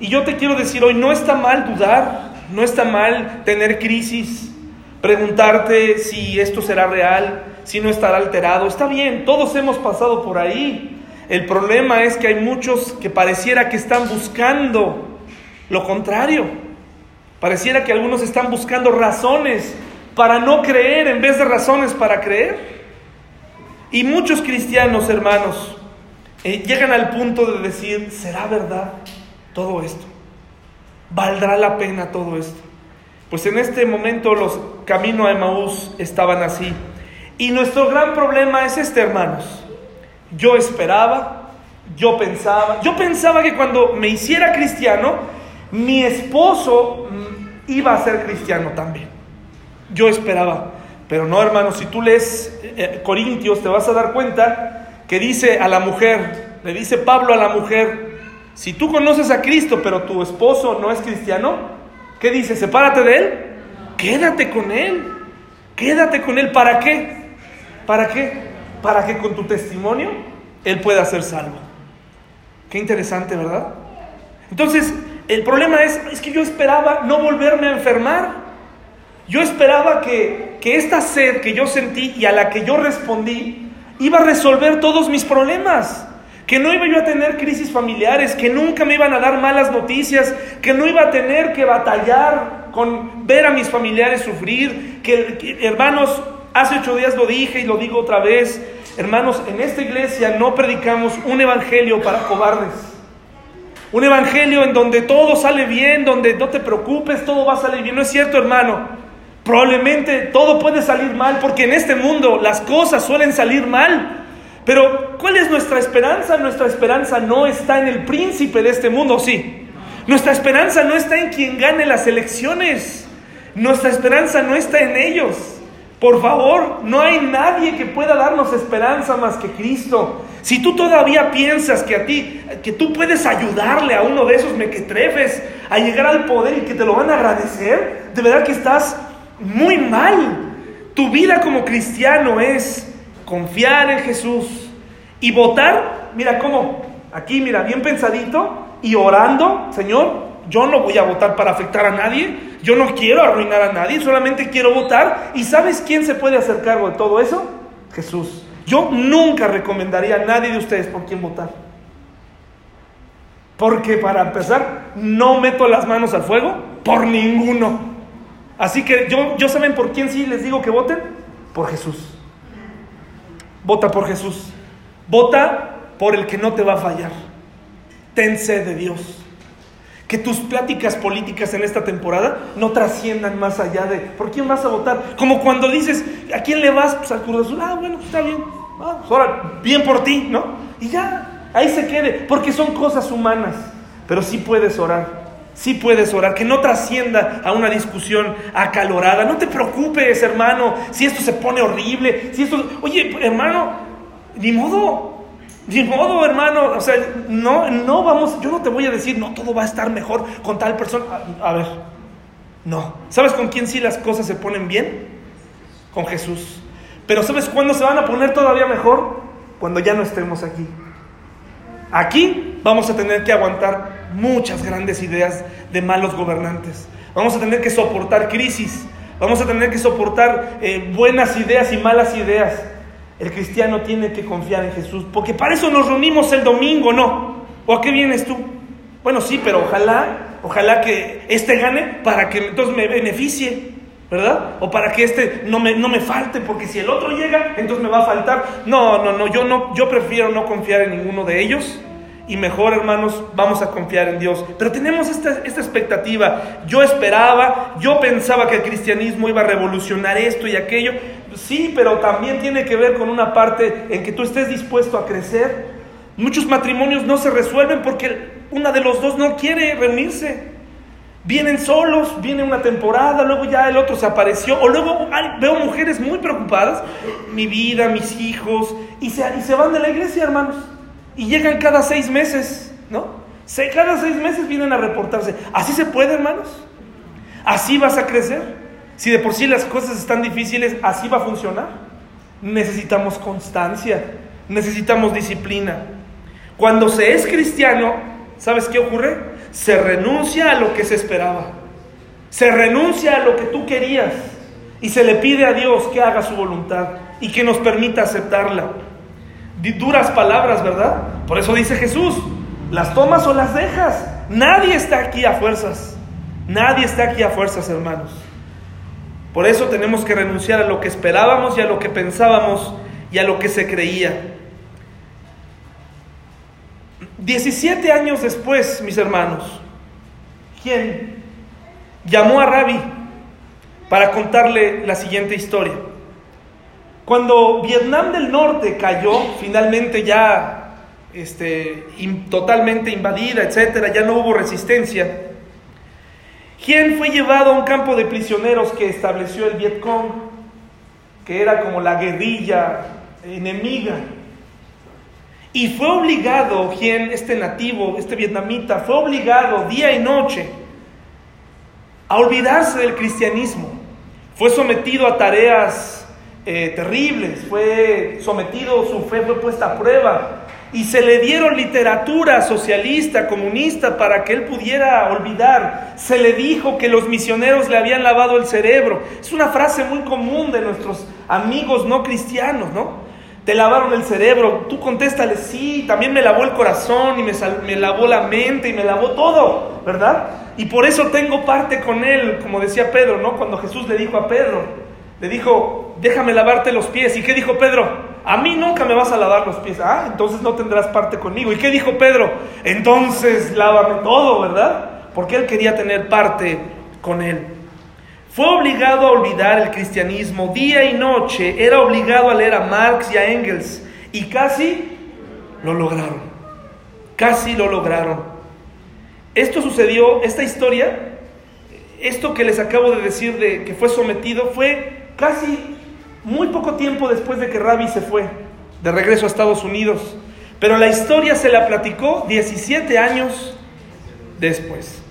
Y yo te quiero decir hoy, no está mal dudar, no está mal tener crisis, preguntarte si esto será real, si no estará alterado. Está bien, todos hemos pasado por ahí. El problema es que hay muchos que pareciera que están buscando lo contrario. Pareciera que algunos están buscando razones para no creer en vez de razones para creer. Y muchos cristianos, hermanos, eh, llegan al punto de decir, ¿será verdad todo esto? ¿Valdrá la pena todo esto? Pues en este momento los caminos a Emaús estaban así. Y nuestro gran problema es este, hermanos. Yo esperaba, yo pensaba, yo pensaba que cuando me hiciera cristiano, mi esposo mm, iba a ser cristiano también. Yo esperaba. Pero no, hermano, si tú lees eh, Corintios te vas a dar cuenta que dice a la mujer, le dice Pablo a la mujer, si tú conoces a Cristo pero tu esposo no es cristiano, ¿qué dice? Sepárate de él, quédate con él, quédate con él. ¿Para qué? ¿Para qué? Para que con tu testimonio él pueda ser salvo. Qué interesante, ¿verdad? Entonces, el problema es, es que yo esperaba no volverme a enfermar. Yo esperaba que, que esta sed que yo sentí y a la que yo respondí iba a resolver todos mis problemas. Que no iba yo a tener crisis familiares, que nunca me iban a dar malas noticias, que no iba a tener que batallar con ver a mis familiares sufrir, que, que hermanos, hace ocho días lo dije y lo digo otra vez, hermanos, en esta iglesia no predicamos un evangelio para cobardes. Un evangelio en donde todo sale bien, donde no te preocupes, todo va a salir bien. No es cierto, hermano. Probablemente todo puede salir mal porque en este mundo las cosas suelen salir mal. Pero ¿cuál es nuestra esperanza? Nuestra esperanza no está en el príncipe de este mundo, sí. Nuestra esperanza no está en quien gane las elecciones. Nuestra esperanza no está en ellos. Por favor, no hay nadie que pueda darnos esperanza más que Cristo. Si tú todavía piensas que a ti, que tú puedes ayudarle a uno de esos mequetrefes a llegar al poder y que te lo van a agradecer, de verdad que estás muy mal. Tu vida como cristiano es confiar en Jesús, Y votar, mira cómo, aquí mira, bien pensadito y orando, Señor, yo no voy a votar para afectar a nadie, yo no quiero arruinar a nadie, solamente quiero votar. ¿Y sabes quién se puede hacer cargo de todo eso? Jesús. Yo nunca recomendaría a nadie de ustedes por quién votar. Porque para empezar, no meto las manos al fuego por ninguno. Así que yo, yo saben por quién sí les digo que voten? Por Jesús. Vota por Jesús. Vota por el que no te va a fallar. Ten sed de Dios. Que tus pláticas políticas en esta temporada no trasciendan más allá de ¿por quién vas a votar? Como cuando dices, ¿a quién le vas? Pues al Cruz Azul. Ah, bueno, está bien. Ah, pues ahora, bien por ti, ¿no? Y ya, ahí se quede, porque son cosas humanas. Pero sí puedes orar. Sí puedes orar, que no trascienda a una discusión acalorada. No te preocupes, hermano, si esto se pone horrible, si esto... Oye, hermano, ni modo, ni modo, hermano, o sea, no, no vamos, yo no te voy a decir, no, todo va a estar mejor con tal persona. A, ver, no. ¿Sabes con quién sí las cosas se ponen bien? Con Jesús. Pero ¿sabes cuándo se van a poner todavía mejor? Cuando ya no estemos aquí. Aquí vamos a tener que aguantar muchas grandes ideas de malos gobernantes. Vamos a tener que soportar crisis. Vamos a tener que soportar eh, buenas ideas y malas ideas. El cristiano tiene que confiar en Jesús, porque para eso nos reunimos el domingo, ¿no? ¿O a qué vienes tú? Bueno, sí, pero ojalá, ojalá que este gane para que entonces me beneficie, ¿verdad? O para que este no me, no me falte, porque si el otro llega, entonces me va a faltar. No, no, no, yo no, yo prefiero no confiar en ninguno de ellos y mejor, hermanos, vamos a confiar en Dios. Pero tenemos esta, esta, expectativa. Yo esperaba, yo pensaba que el cristianismo iba a revolucionar esto y aquello. Sí, pero también tiene que ver con una parte en que tú estés dispuesto a crecer. Muchos matrimonios no se resuelven porque una de los dos no quiere reunirse. Vienen solos, viene una temporada, luego ya el otro se apareció, o luego veo mujeres muy preocupadas, mi vida, mis hijos, y se, y se van de la iglesia, hermanos y llegan cada seis meses, ¿no? Cada seis meses vienen a reportarse. ¿Así se puede, hermanos? ¿Así vas a crecer? Si de por sí las cosas están difíciles, ¿así va a funcionar? Necesitamos constancia, necesitamos disciplina. Cuando se es cristiano, ¿sabes qué ocurre? Se renuncia a lo que se esperaba. Se renuncia a lo que tú querías y se le pide a Dios que haga su voluntad y que nos permita aceptarla duras palabras, ¿verdad? Por eso dice Jesús, las tomas o las dejas. Nadie está aquí a fuerzas. Nadie está aquí a fuerzas, hermanos. Por eso tenemos que renunciar a lo que esperábamos y a lo que pensábamos y a lo que se creía. 17 años después, mis hermanos, ¿quién llamó a Rabbi para contarle la siguiente historia? Cuando Vietnam del Norte cayó, finalmente ya este, totalmente invadida, etcétera, ya no hubo resistencia. ¿Quién fue llevado a un campo de prisioneros que estableció el Vietcong, que era como la guerrilla enemiga. Y fue obligado, quien, este nativo, este vietnamita, fue obligado día y noche a olvidarse del cristianismo. Fue sometido a tareas eh, terribles, fue sometido, su fe fue puesta a prueba y se le dieron literatura socialista, comunista, para que él pudiera olvidar. Se le dijo que los misioneros le habían lavado el cerebro. Es una frase muy común de nuestros amigos no cristianos, ¿no? Te lavaron el cerebro, tú contéstale, sí, también me lavó el corazón y me, me lavó la mente y me lavó todo, ¿verdad? Y por eso tengo parte con él, como decía Pedro, ¿no? Cuando Jesús le dijo a Pedro, le dijo, déjame lavarte los pies. ¿Y qué dijo Pedro? A mí nunca me vas a lavar los pies. Ah, entonces no tendrás parte conmigo. ¿Y qué dijo Pedro? Entonces lávame todo, ¿verdad? Porque él quería tener parte con él. Fue obligado a olvidar el cristianismo día y noche. Era obligado a leer a Marx y a Engels. Y casi lo lograron. Casi lo lograron. Esto sucedió, esta historia, esto que les acabo de decir de que fue sometido, fue casi muy poco tiempo después de que Rabbi se fue de regreso a Estados Unidos. Pero la historia se la platicó 17 años después.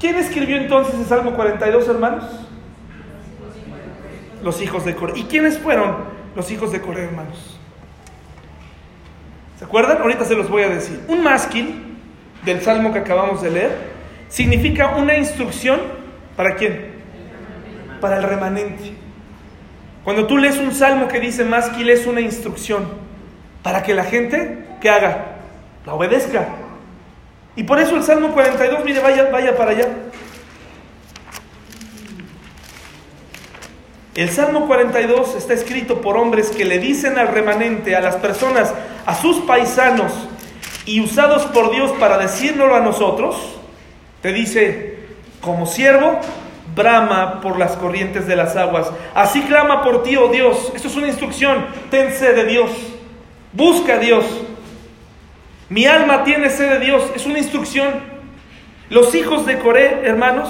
¿Quién escribió entonces el Salmo 42, hermanos? Los hijos de Coré. ¿Y quiénes fueron los hijos de Coré, hermanos? ¿Se acuerdan? Ahorita se los voy a decir. Un másquil del salmo que acabamos de leer significa una instrucción para quién? Para el remanente. Cuando tú lees un salmo que dice másquil es una instrucción para que la gente que haga la obedezca. Y por eso el Salmo 42, mire, vaya, vaya para allá. El Salmo 42 está escrito por hombres que le dicen al remanente, a las personas, a sus paisanos, y usados por Dios para decírnoslo a nosotros, te dice, como siervo, brama por las corrientes de las aguas. Así clama por ti, oh Dios. Esto es una instrucción. Ten sed de Dios. Busca a Dios. Mi alma tiene sed de Dios. Es una instrucción. Los hijos de Coré, hermanos,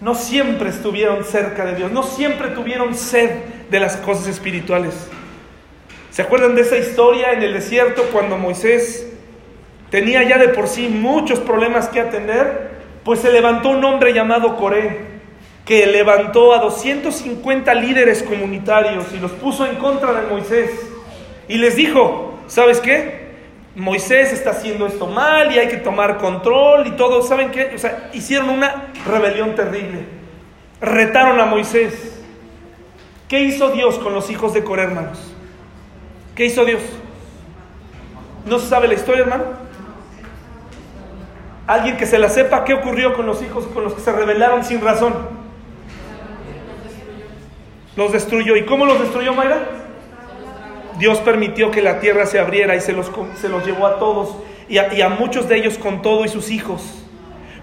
no siempre estuvieron cerca de Dios, no siempre tuvieron sed de las cosas espirituales. ¿Se acuerdan de esa historia en el desierto cuando Moisés tenía ya de por sí muchos problemas que atender? Pues se levantó un hombre llamado Coré, que levantó a 250 líderes comunitarios y los puso en contra de Moisés. Y les dijo, ¿sabes qué? Moisés está haciendo esto mal y hay que tomar control y todo. ¿Saben qué? O sea, hicieron una rebelión terrible. Retaron a Moisés. ¿Qué hizo Dios con los hijos de Coré, hermanos? ¿Qué hizo Dios? ¿No se sabe la historia, hermano? Alguien que se la sepa, ¿qué ocurrió con los hijos con los que se rebelaron sin razón? Los destruyó. ¿Y cómo los destruyó, Mayra? Dios permitió que la tierra se abriera y se los, se los llevó a todos y a, muchos de ellos con todo y sus hijos.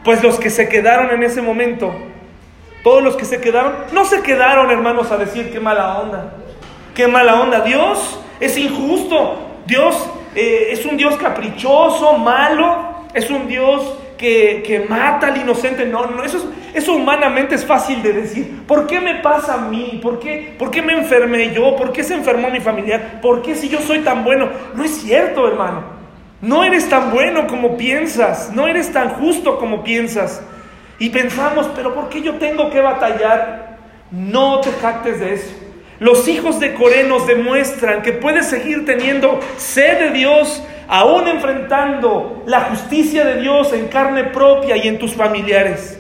Pues los que se quedaron en ese momento, todos los que se quedaron, no se quedaron hermanos a decir qué mala onda, qué mala onda. Dios es injusto, Dios eh, es un Dios caprichoso, malo, es un Dios que, mata al inocente. No, no, eso, eso humanamente es fácil de decir. ¿Por qué me pasa a mí? ¿Por qué, ¿Por qué me enfermé yo? ¿Por qué se enfermó mi familiar? ¿Por qué si yo soy tan bueno? No es cierto, hermano. No eres tan bueno como piensas. No eres tan justo como piensas. Y pensamos, pero ¿por qué yo tengo que batallar? No te jactes de eso. Los hijos de Coré nos demuestran que puedes seguir teniendo sed de Dios aún enfrentando la justicia de Dios en carne propia y en tus familiares,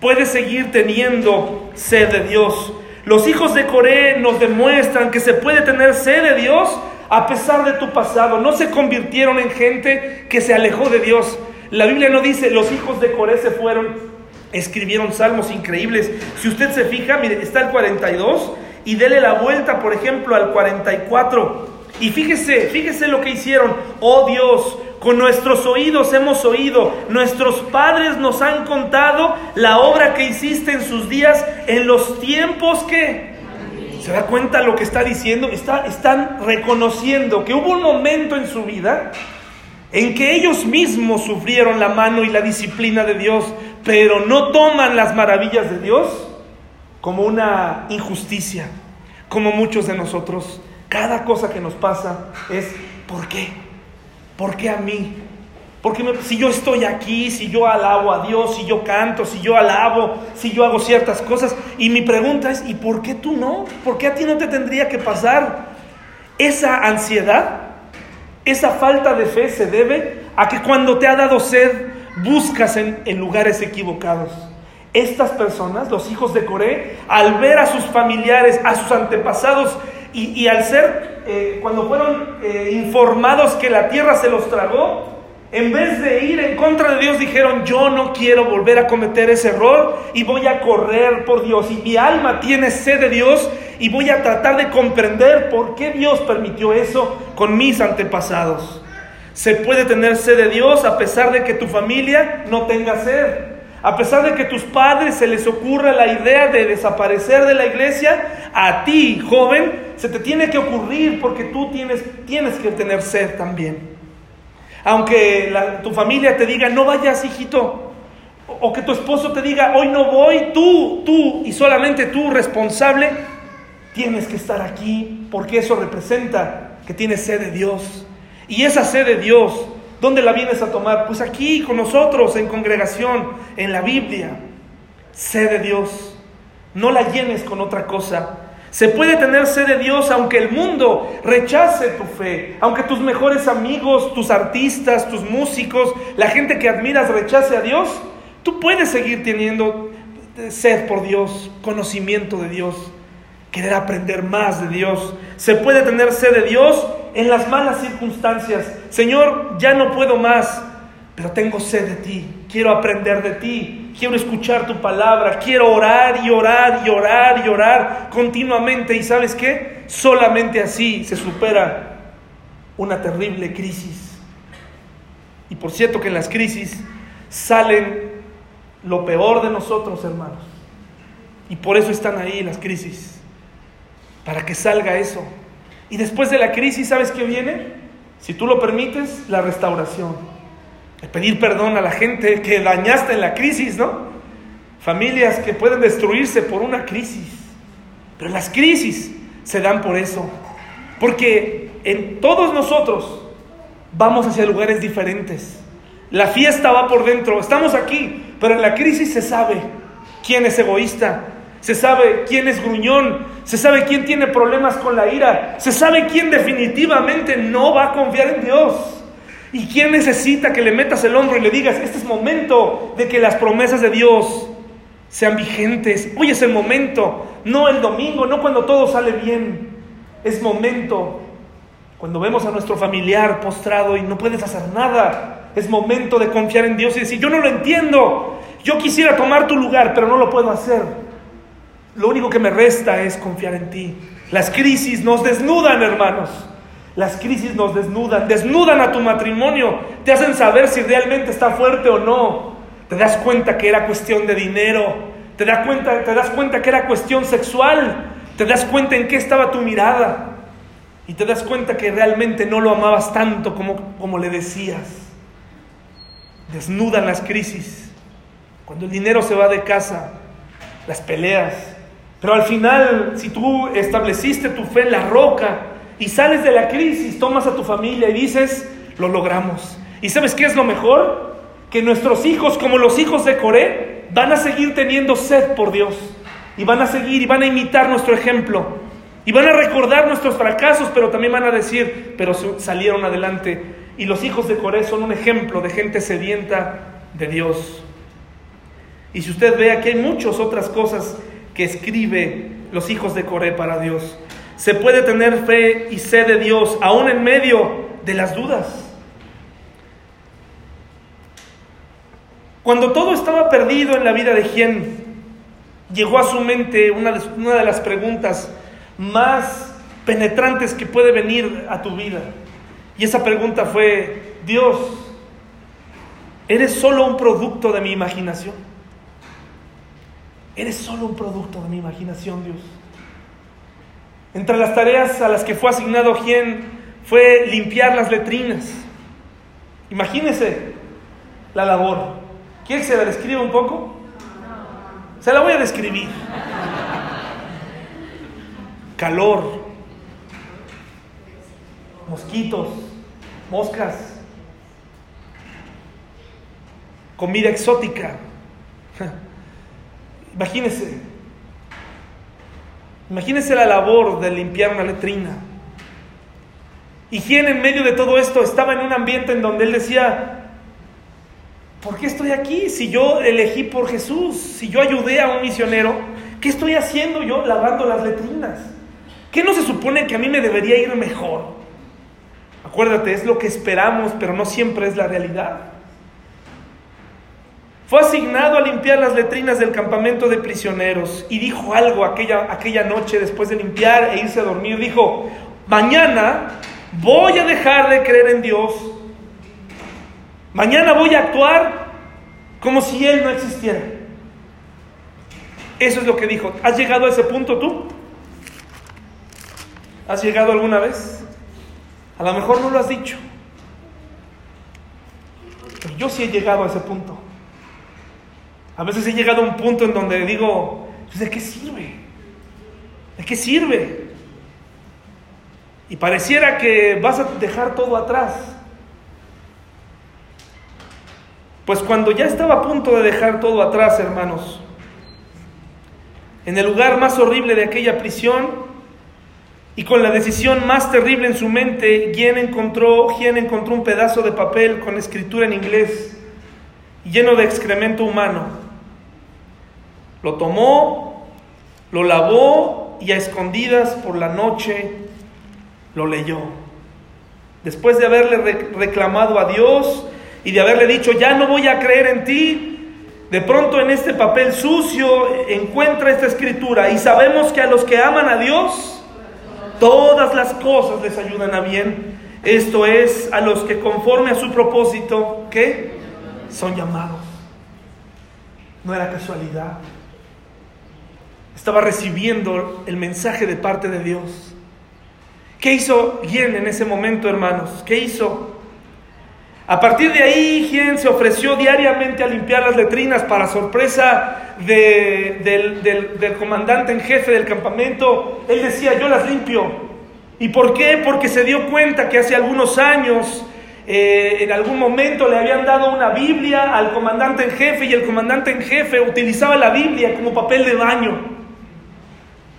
puedes seguir teniendo sed de Dios. Los hijos de Coré nos demuestran que se puede tener sed de Dios a pesar de tu pasado. No se convirtieron en gente que se alejó de Dios. La Biblia no dice los hijos de Coré se fueron, escribieron salmos increíbles. Si usted se fija, mire, está el 42 y dele la vuelta, por ejemplo, al 44. Y fíjese, fíjese lo que hicieron. Oh Dios, con nuestros oídos hemos oído, nuestros padres nos han contado la obra que hiciste en sus días, en los tiempos que... ¿Se da cuenta lo que está diciendo? Está, están reconociendo que hubo un momento en su vida en que ellos mismos sufrieron la mano y la disciplina de Dios, pero no toman las maravillas de Dios como una injusticia, como muchos de nosotros. Cada cosa que nos pasa es, ¿por qué? ¿Por qué a mí? Porque si yo estoy aquí, si yo alabo a Dios, si yo canto, si yo alabo, si yo hago ciertas cosas, y mi pregunta es, ¿y por qué tú no? ¿Por qué a ti no te tendría que pasar? Esa ansiedad, esa falta de fe se debe a que cuando te ha dado sed, buscas en lugares equivocados. Estas personas, los hijos de Coré, al ver a sus familiares, a sus antepasados y, al ser, eh, cuando fueron eh, informados que la tierra se los tragó, en vez de ir en contra de Dios, dijeron, yo no quiero volver a cometer ese error y voy a correr por Dios. Y mi alma tiene sed de Dios y voy a tratar de comprender por qué Dios permitió eso con mis antepasados. Se puede tener sed de Dios a pesar de que tu familia no tenga sed. A pesar de que tus padres se les ocurra la idea de desaparecer de la iglesia, a ti, joven, se te tiene que ocurrir porque tú tienes, tienes que tener sed también. Aunque tu familia te diga, no vayas, hijito, o que tu esposo te diga, hoy no voy, tú, tú y solamente tú responsable, tienes que estar aquí porque eso representa que tienes sed de Dios. Y esa sed de Dios ¿Dónde la vienes a tomar? Pues aquí con nosotros, en congregación, en la Biblia. Sé de Dios. No la llenes con otra cosa. Se puede tener sed de Dios aunque el mundo rechace tu fe, aunque tus mejores amigos, tus artistas, tus músicos, la gente que admiras rechace a Dios. Tú puedes seguir teniendo sed por Dios, conocimiento de Dios, querer aprender más de Dios. Se puede tener sed de Dios en las malas circunstancias. Señor, ya no puedo más, pero tengo sed de ti, quiero aprender de ti, quiero escuchar tu palabra, quiero orar y orar y orar y orar continuamente. ¿Y sabes qué? Solamente así se supera una terrible crisis. Y por cierto que en las crisis salen lo peor de nosotros, hermanos. Y por eso están ahí las crisis, para que salga eso. Y después de la crisis, ¿sabes qué viene? Si tú lo permites, la restauración pedir perdón a la gente que dañaste en la crisis, ¿no? Familias que pueden destruirse por una crisis. Pero las crisis se dan por eso. Porque en todos nosotros vamos hacia lugares diferentes. La fiesta va por dentro. Estamos aquí, pero en la crisis se sabe quién es egoísta. Se sabe quién es gruñón. Se sabe quién tiene problemas con la ira. Se sabe quién definitivamente no va a confiar en Dios. ¿Y quién necesita que le metas el hombro y le digas, este es momento de que las promesas de Dios sean vigentes? Hoy es el momento, no el domingo, no cuando todo sale bien. Es momento cuando vemos a nuestro familiar postrado y no puedes hacer nada. Es momento de confiar en Dios y decir, yo no lo entiendo. Yo quisiera tomar tu lugar, pero no lo puedo hacer. Lo único que me resta es confiar en ti. Las crisis nos desnudan, hermanos. Las crisis nos desnudan, desnudan a tu matrimonio, te hacen saber si realmente está fuerte o no. Te das cuenta que era cuestión de dinero, te das cuenta, te das cuenta que era cuestión sexual, te das cuenta en qué estaba tu mirada y te das cuenta que realmente no lo amabas tanto como, como le decías. Desnudan las crisis. Cuando el dinero se va de casa, las peleas. Pero al final, si tú estableciste tu fe en la roca, y sales de la crisis, tomas a tu familia y dices, lo logramos. ¿Y sabes qué es lo mejor? Que nuestros hijos, como los hijos de Coré, van a seguir teniendo sed por Dios. Y van a seguir y van a imitar nuestro ejemplo. Y van a recordar nuestros fracasos, pero también van a decir, pero salieron adelante. Y los hijos de Coré son un ejemplo de gente sedienta de Dios. Y si usted ve, aquí hay muchas otras cosas que escribe los hijos de Coré para Dios. Se puede tener fe y sed de Dios aún en medio de las dudas. Cuando todo estaba perdido en la vida de Gien, llegó a su mente una de, una de las preguntas más penetrantes que puede venir a tu vida. Y esa pregunta fue, Dios, ¿eres solo un producto de mi imaginación? ¿Eres solo un producto de mi imaginación, Dios? Entre las tareas a las que fue asignado Gien fue limpiar las letrinas. Imagínese la labor. ¿Quiere que se la describa un poco? Se la voy a describir. Calor, mosquitos, moscas, comida exótica. Imagínese Imagínense la labor de limpiar una letrina. Y quien en medio de todo esto estaba en un ambiente en donde él decía, ¿por qué estoy aquí? Si yo elegí por Jesús, si yo ayudé a un misionero, ¿qué estoy haciendo yo lavando las letrinas? ¿Qué no se supone que a mí me debería ir mejor? Acuérdate, es lo que esperamos, pero no siempre es la realidad. Fue asignado a limpiar las letrinas del campamento de prisioneros y dijo algo aquella, aquella noche después de limpiar e irse a dormir. Dijo, mañana voy a dejar de creer en Dios. Mañana voy a actuar como si Él no existiera. Eso es lo que dijo. ¿Has llegado a ese punto tú? ¿Has llegado alguna vez? A lo mejor no lo has dicho. Pero yo sí he llegado a ese punto. A veces he llegado a un punto en donde digo, pues, ¿de qué sirve? ¿De qué sirve? Y pareciera que vas a dejar todo atrás. Pues cuando ya estaba a punto de dejar todo atrás, hermanos, en el lugar más horrible de aquella prisión, Y con la decisión más terrible en su mente, Gien encontró, encontró un pedazo de papel con escritura en inglés lleno de excremento humano. Lo tomó, lo lavó y a escondidas por la noche lo leyó. Después de haberle reclamado a Dios y de haberle dicho, ya no voy a creer en ti, de pronto en este papel sucio encuentra esta escritura y sabemos que a los que aman a Dios, todas las cosas les ayudan a bien. Esto es a los que conforme a su propósito, ¿qué? Son llamados. No era casualidad. Estaba recibiendo el mensaje de parte de Dios. ¿Qué hizo Gien en ese momento, hermanos? ¿Qué hizo? A partir de ahí, Gien se ofreció diariamente a limpiar las letrinas para sorpresa del, comandante en jefe del campamento. Él decía, yo las limpio. ¿Y por qué? Porque se dio cuenta que hace algunos años, eh, en algún momento le habían dado una Biblia al comandante en jefe y el comandante en jefe utilizaba la Biblia como papel de baño.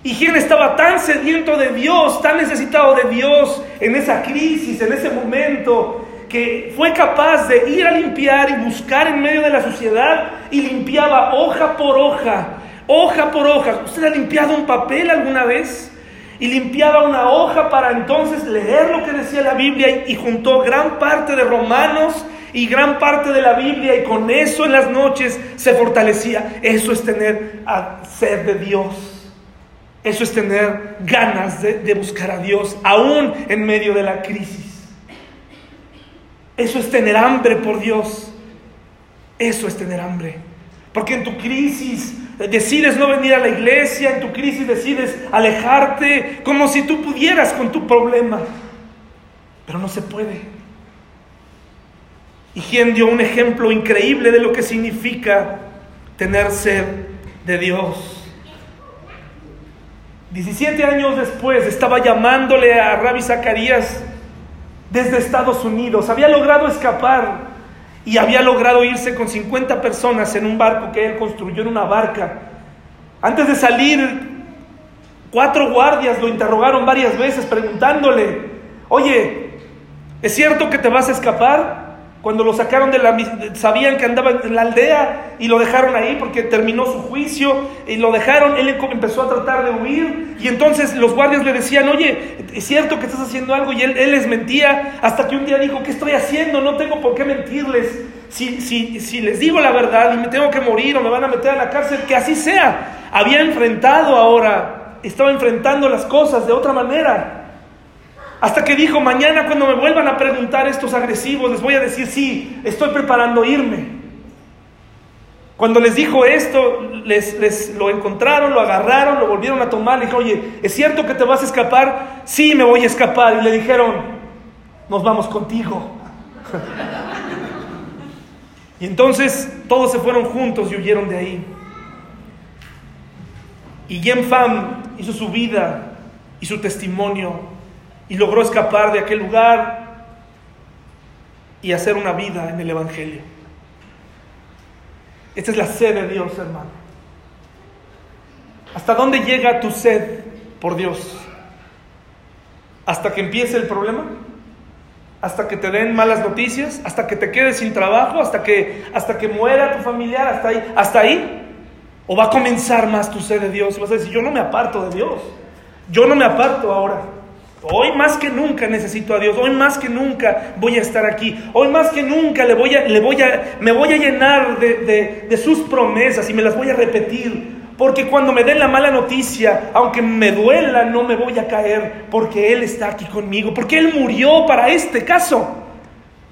Y Gien estaba tan sediento de Dios, tan necesitado de Dios en esa crisis, en ese momento, que fue capaz de ir a limpiar y buscar en medio de la sociedad y limpiaba hoja por hoja, hoja por hoja. ¿Usted ha limpiado un papel alguna vez? Y limpiaba una hoja para entonces leer lo que decía la Biblia y, juntó gran parte de Romanos y gran parte de la Biblia y con eso en las noches se fortalecía. Eso es tener a sed de Dios. Eso es tener ganas de, buscar a Dios, aún en medio de la crisis. Eso es tener hambre por Dios. Eso es tener hambre. Porque en tu crisis decides no venir a la iglesia, en tu crisis decides alejarte como si tú pudieras con tu problema. Pero no se puede. Y quien dio un ejemplo increíble de lo que significa tener sed de Dios. 17 años después estaba llamándole a Rabbi Zacarías desde Estados Unidos. Había logrado escapar y había logrado irse con 50 personas en un barco que él construyó en una barca. Antes de salir, cuatro guardias lo interrogaron varias veces preguntándole, oye, ¿es cierto que te vas a escapar? Cuando lo sacaron de la... sabían que andaba en la aldea y lo dejaron ahí porque terminó su juicio y lo dejaron, él empezó a tratar de huir y entonces los guardias le decían, oye, es cierto que estás haciendo algo y él, él les mentía hasta que un día dijo, ¿qué estoy haciendo? No tengo por qué mentirles. Si, si, si les digo la verdad y me tengo que morir o me van a meter a la cárcel, que así sea. Había enfrentado ahora, estaba enfrentando las cosas de otra manera. Hasta que dijo, mañana cuando me vuelvan a preguntar estos agresivos, les voy a decir, sí, estoy preparando irme. Cuando les dijo esto, les, les, lo encontraron, lo agarraron, lo volvieron a tomar. Le dijo, oye, ¿es cierto que te vas a escapar? Sí, me voy a escapar. Y le dijeron, nos vamos contigo. y entonces todos se fueron juntos y huyeron de ahí. Y Yen Pham hizo su vida y su testimonio y logró escapar de aquel lugar y hacer una vida en el Evangelio. Esta es la sed de Dios, hermano. ¿Hasta dónde llega tu sed por Dios? ¿Hasta que empiece el problema? ¿Hasta que te den malas noticias? ¿Hasta que te quedes sin trabajo? ¿Hasta que, hasta que muera tu familiar? ¿Hasta ahí? ¿Hasta ahí? ¿O va a comenzar más tu sed de Dios? Y vas a decir, yo no me aparto de Dios. Yo no me aparto ahora. Hoy más que nunca necesito a Dios. Hoy más que nunca voy a estar aquí. Hoy más que nunca le voy a, le voy a, me voy a llenar de, de sus promesas y me las voy a repetir. Porque cuando me den la mala noticia, aunque me duela, no me voy a caer. Porque Él está aquí conmigo. Porque Él murió para este caso.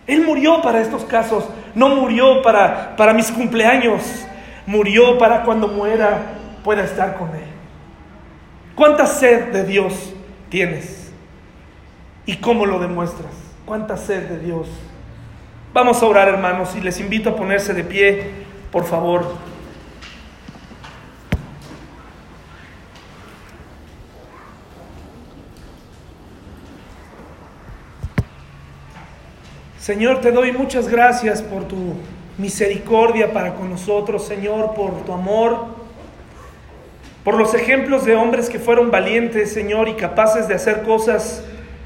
Él murió para estos casos. No murió para, para mis cumpleaños. Murió para cuando muera pueda estar con Él. ¿Cuánta sed de Dios tienes? ¿Y cómo lo demuestras? ¿Cuánta sed de Dios? Vamos a orar, hermanos, y les invito a ponerse de pie, por favor. Señor, te doy muchas gracias por tu misericordia para con nosotros, Señor, por tu amor. por los ejemplos de hombres que fueron valientes, Señor, y capaces de hacer cosas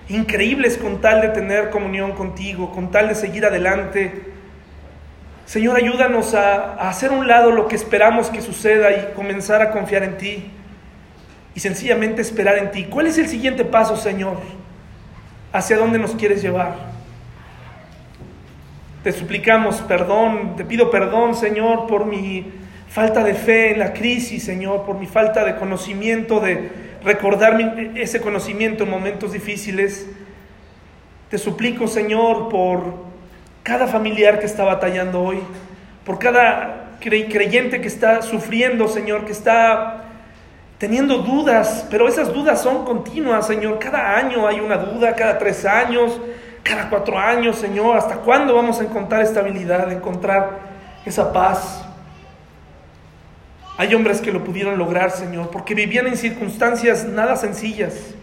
increíbles con tal de tener comunión contigo, con tal de seguir adelante. Señor, ayúdanos a, a hacer un lado lo que esperamos que suceda y comenzar a confiar en ti y sencillamente esperar en ti. ¿Cuál es el siguiente paso, Señor? ¿Hacia dónde nos quieres llevar? Te suplicamos perdón, te pido perdón, Señor, por mi falta de fe en la crisis, Señor, por mi falta de conocimiento, de recordar ese conocimiento en momentos difíciles. Te suplico, Señor, por cada familiar que está batallando hoy, por cada creyente que está sufriendo, Señor, que está teniendo dudas, pero esas dudas son continuas, Señor. Cada año hay una duda, cada tres años, cada cuatro años, Señor. ¿Hasta cuándo vamos a encontrar estabilidad, encontrar esa paz? Hay hombres que lo pudieron lograr, Señor, porque vivían en circunstancias nada sencillas.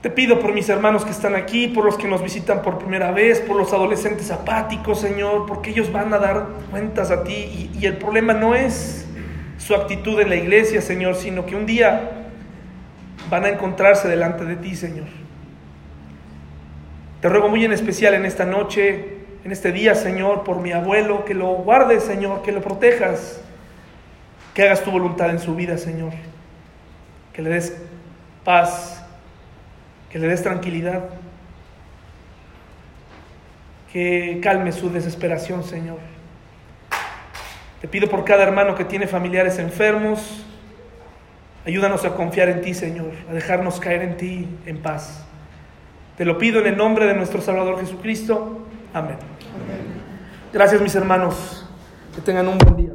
Te pido por mis hermanos que están aquí, por los que nos visitan por primera vez, por los adolescentes apáticos, Señor, porque ellos van a dar cuentas a ti y, el problema no es su actitud en la iglesia, Señor, sino que un día van a encontrarse delante de ti, Señor. Te ruego muy en especial en esta noche en este día, Señor, por mi abuelo, que lo guardes, Señor, que lo protejas, que hagas tu voluntad en su vida, Señor, que le des paz, que le des tranquilidad, que calme su desesperación, Señor. Te pido por cada hermano que tiene familiares enfermos, ayúdanos a confiar en ti, Señor, a dejarnos caer en ti en paz. Te lo pido en el nombre de nuestro Salvador Jesucristo. Amén. Gracias mis hermanos. Que tengan un buen día.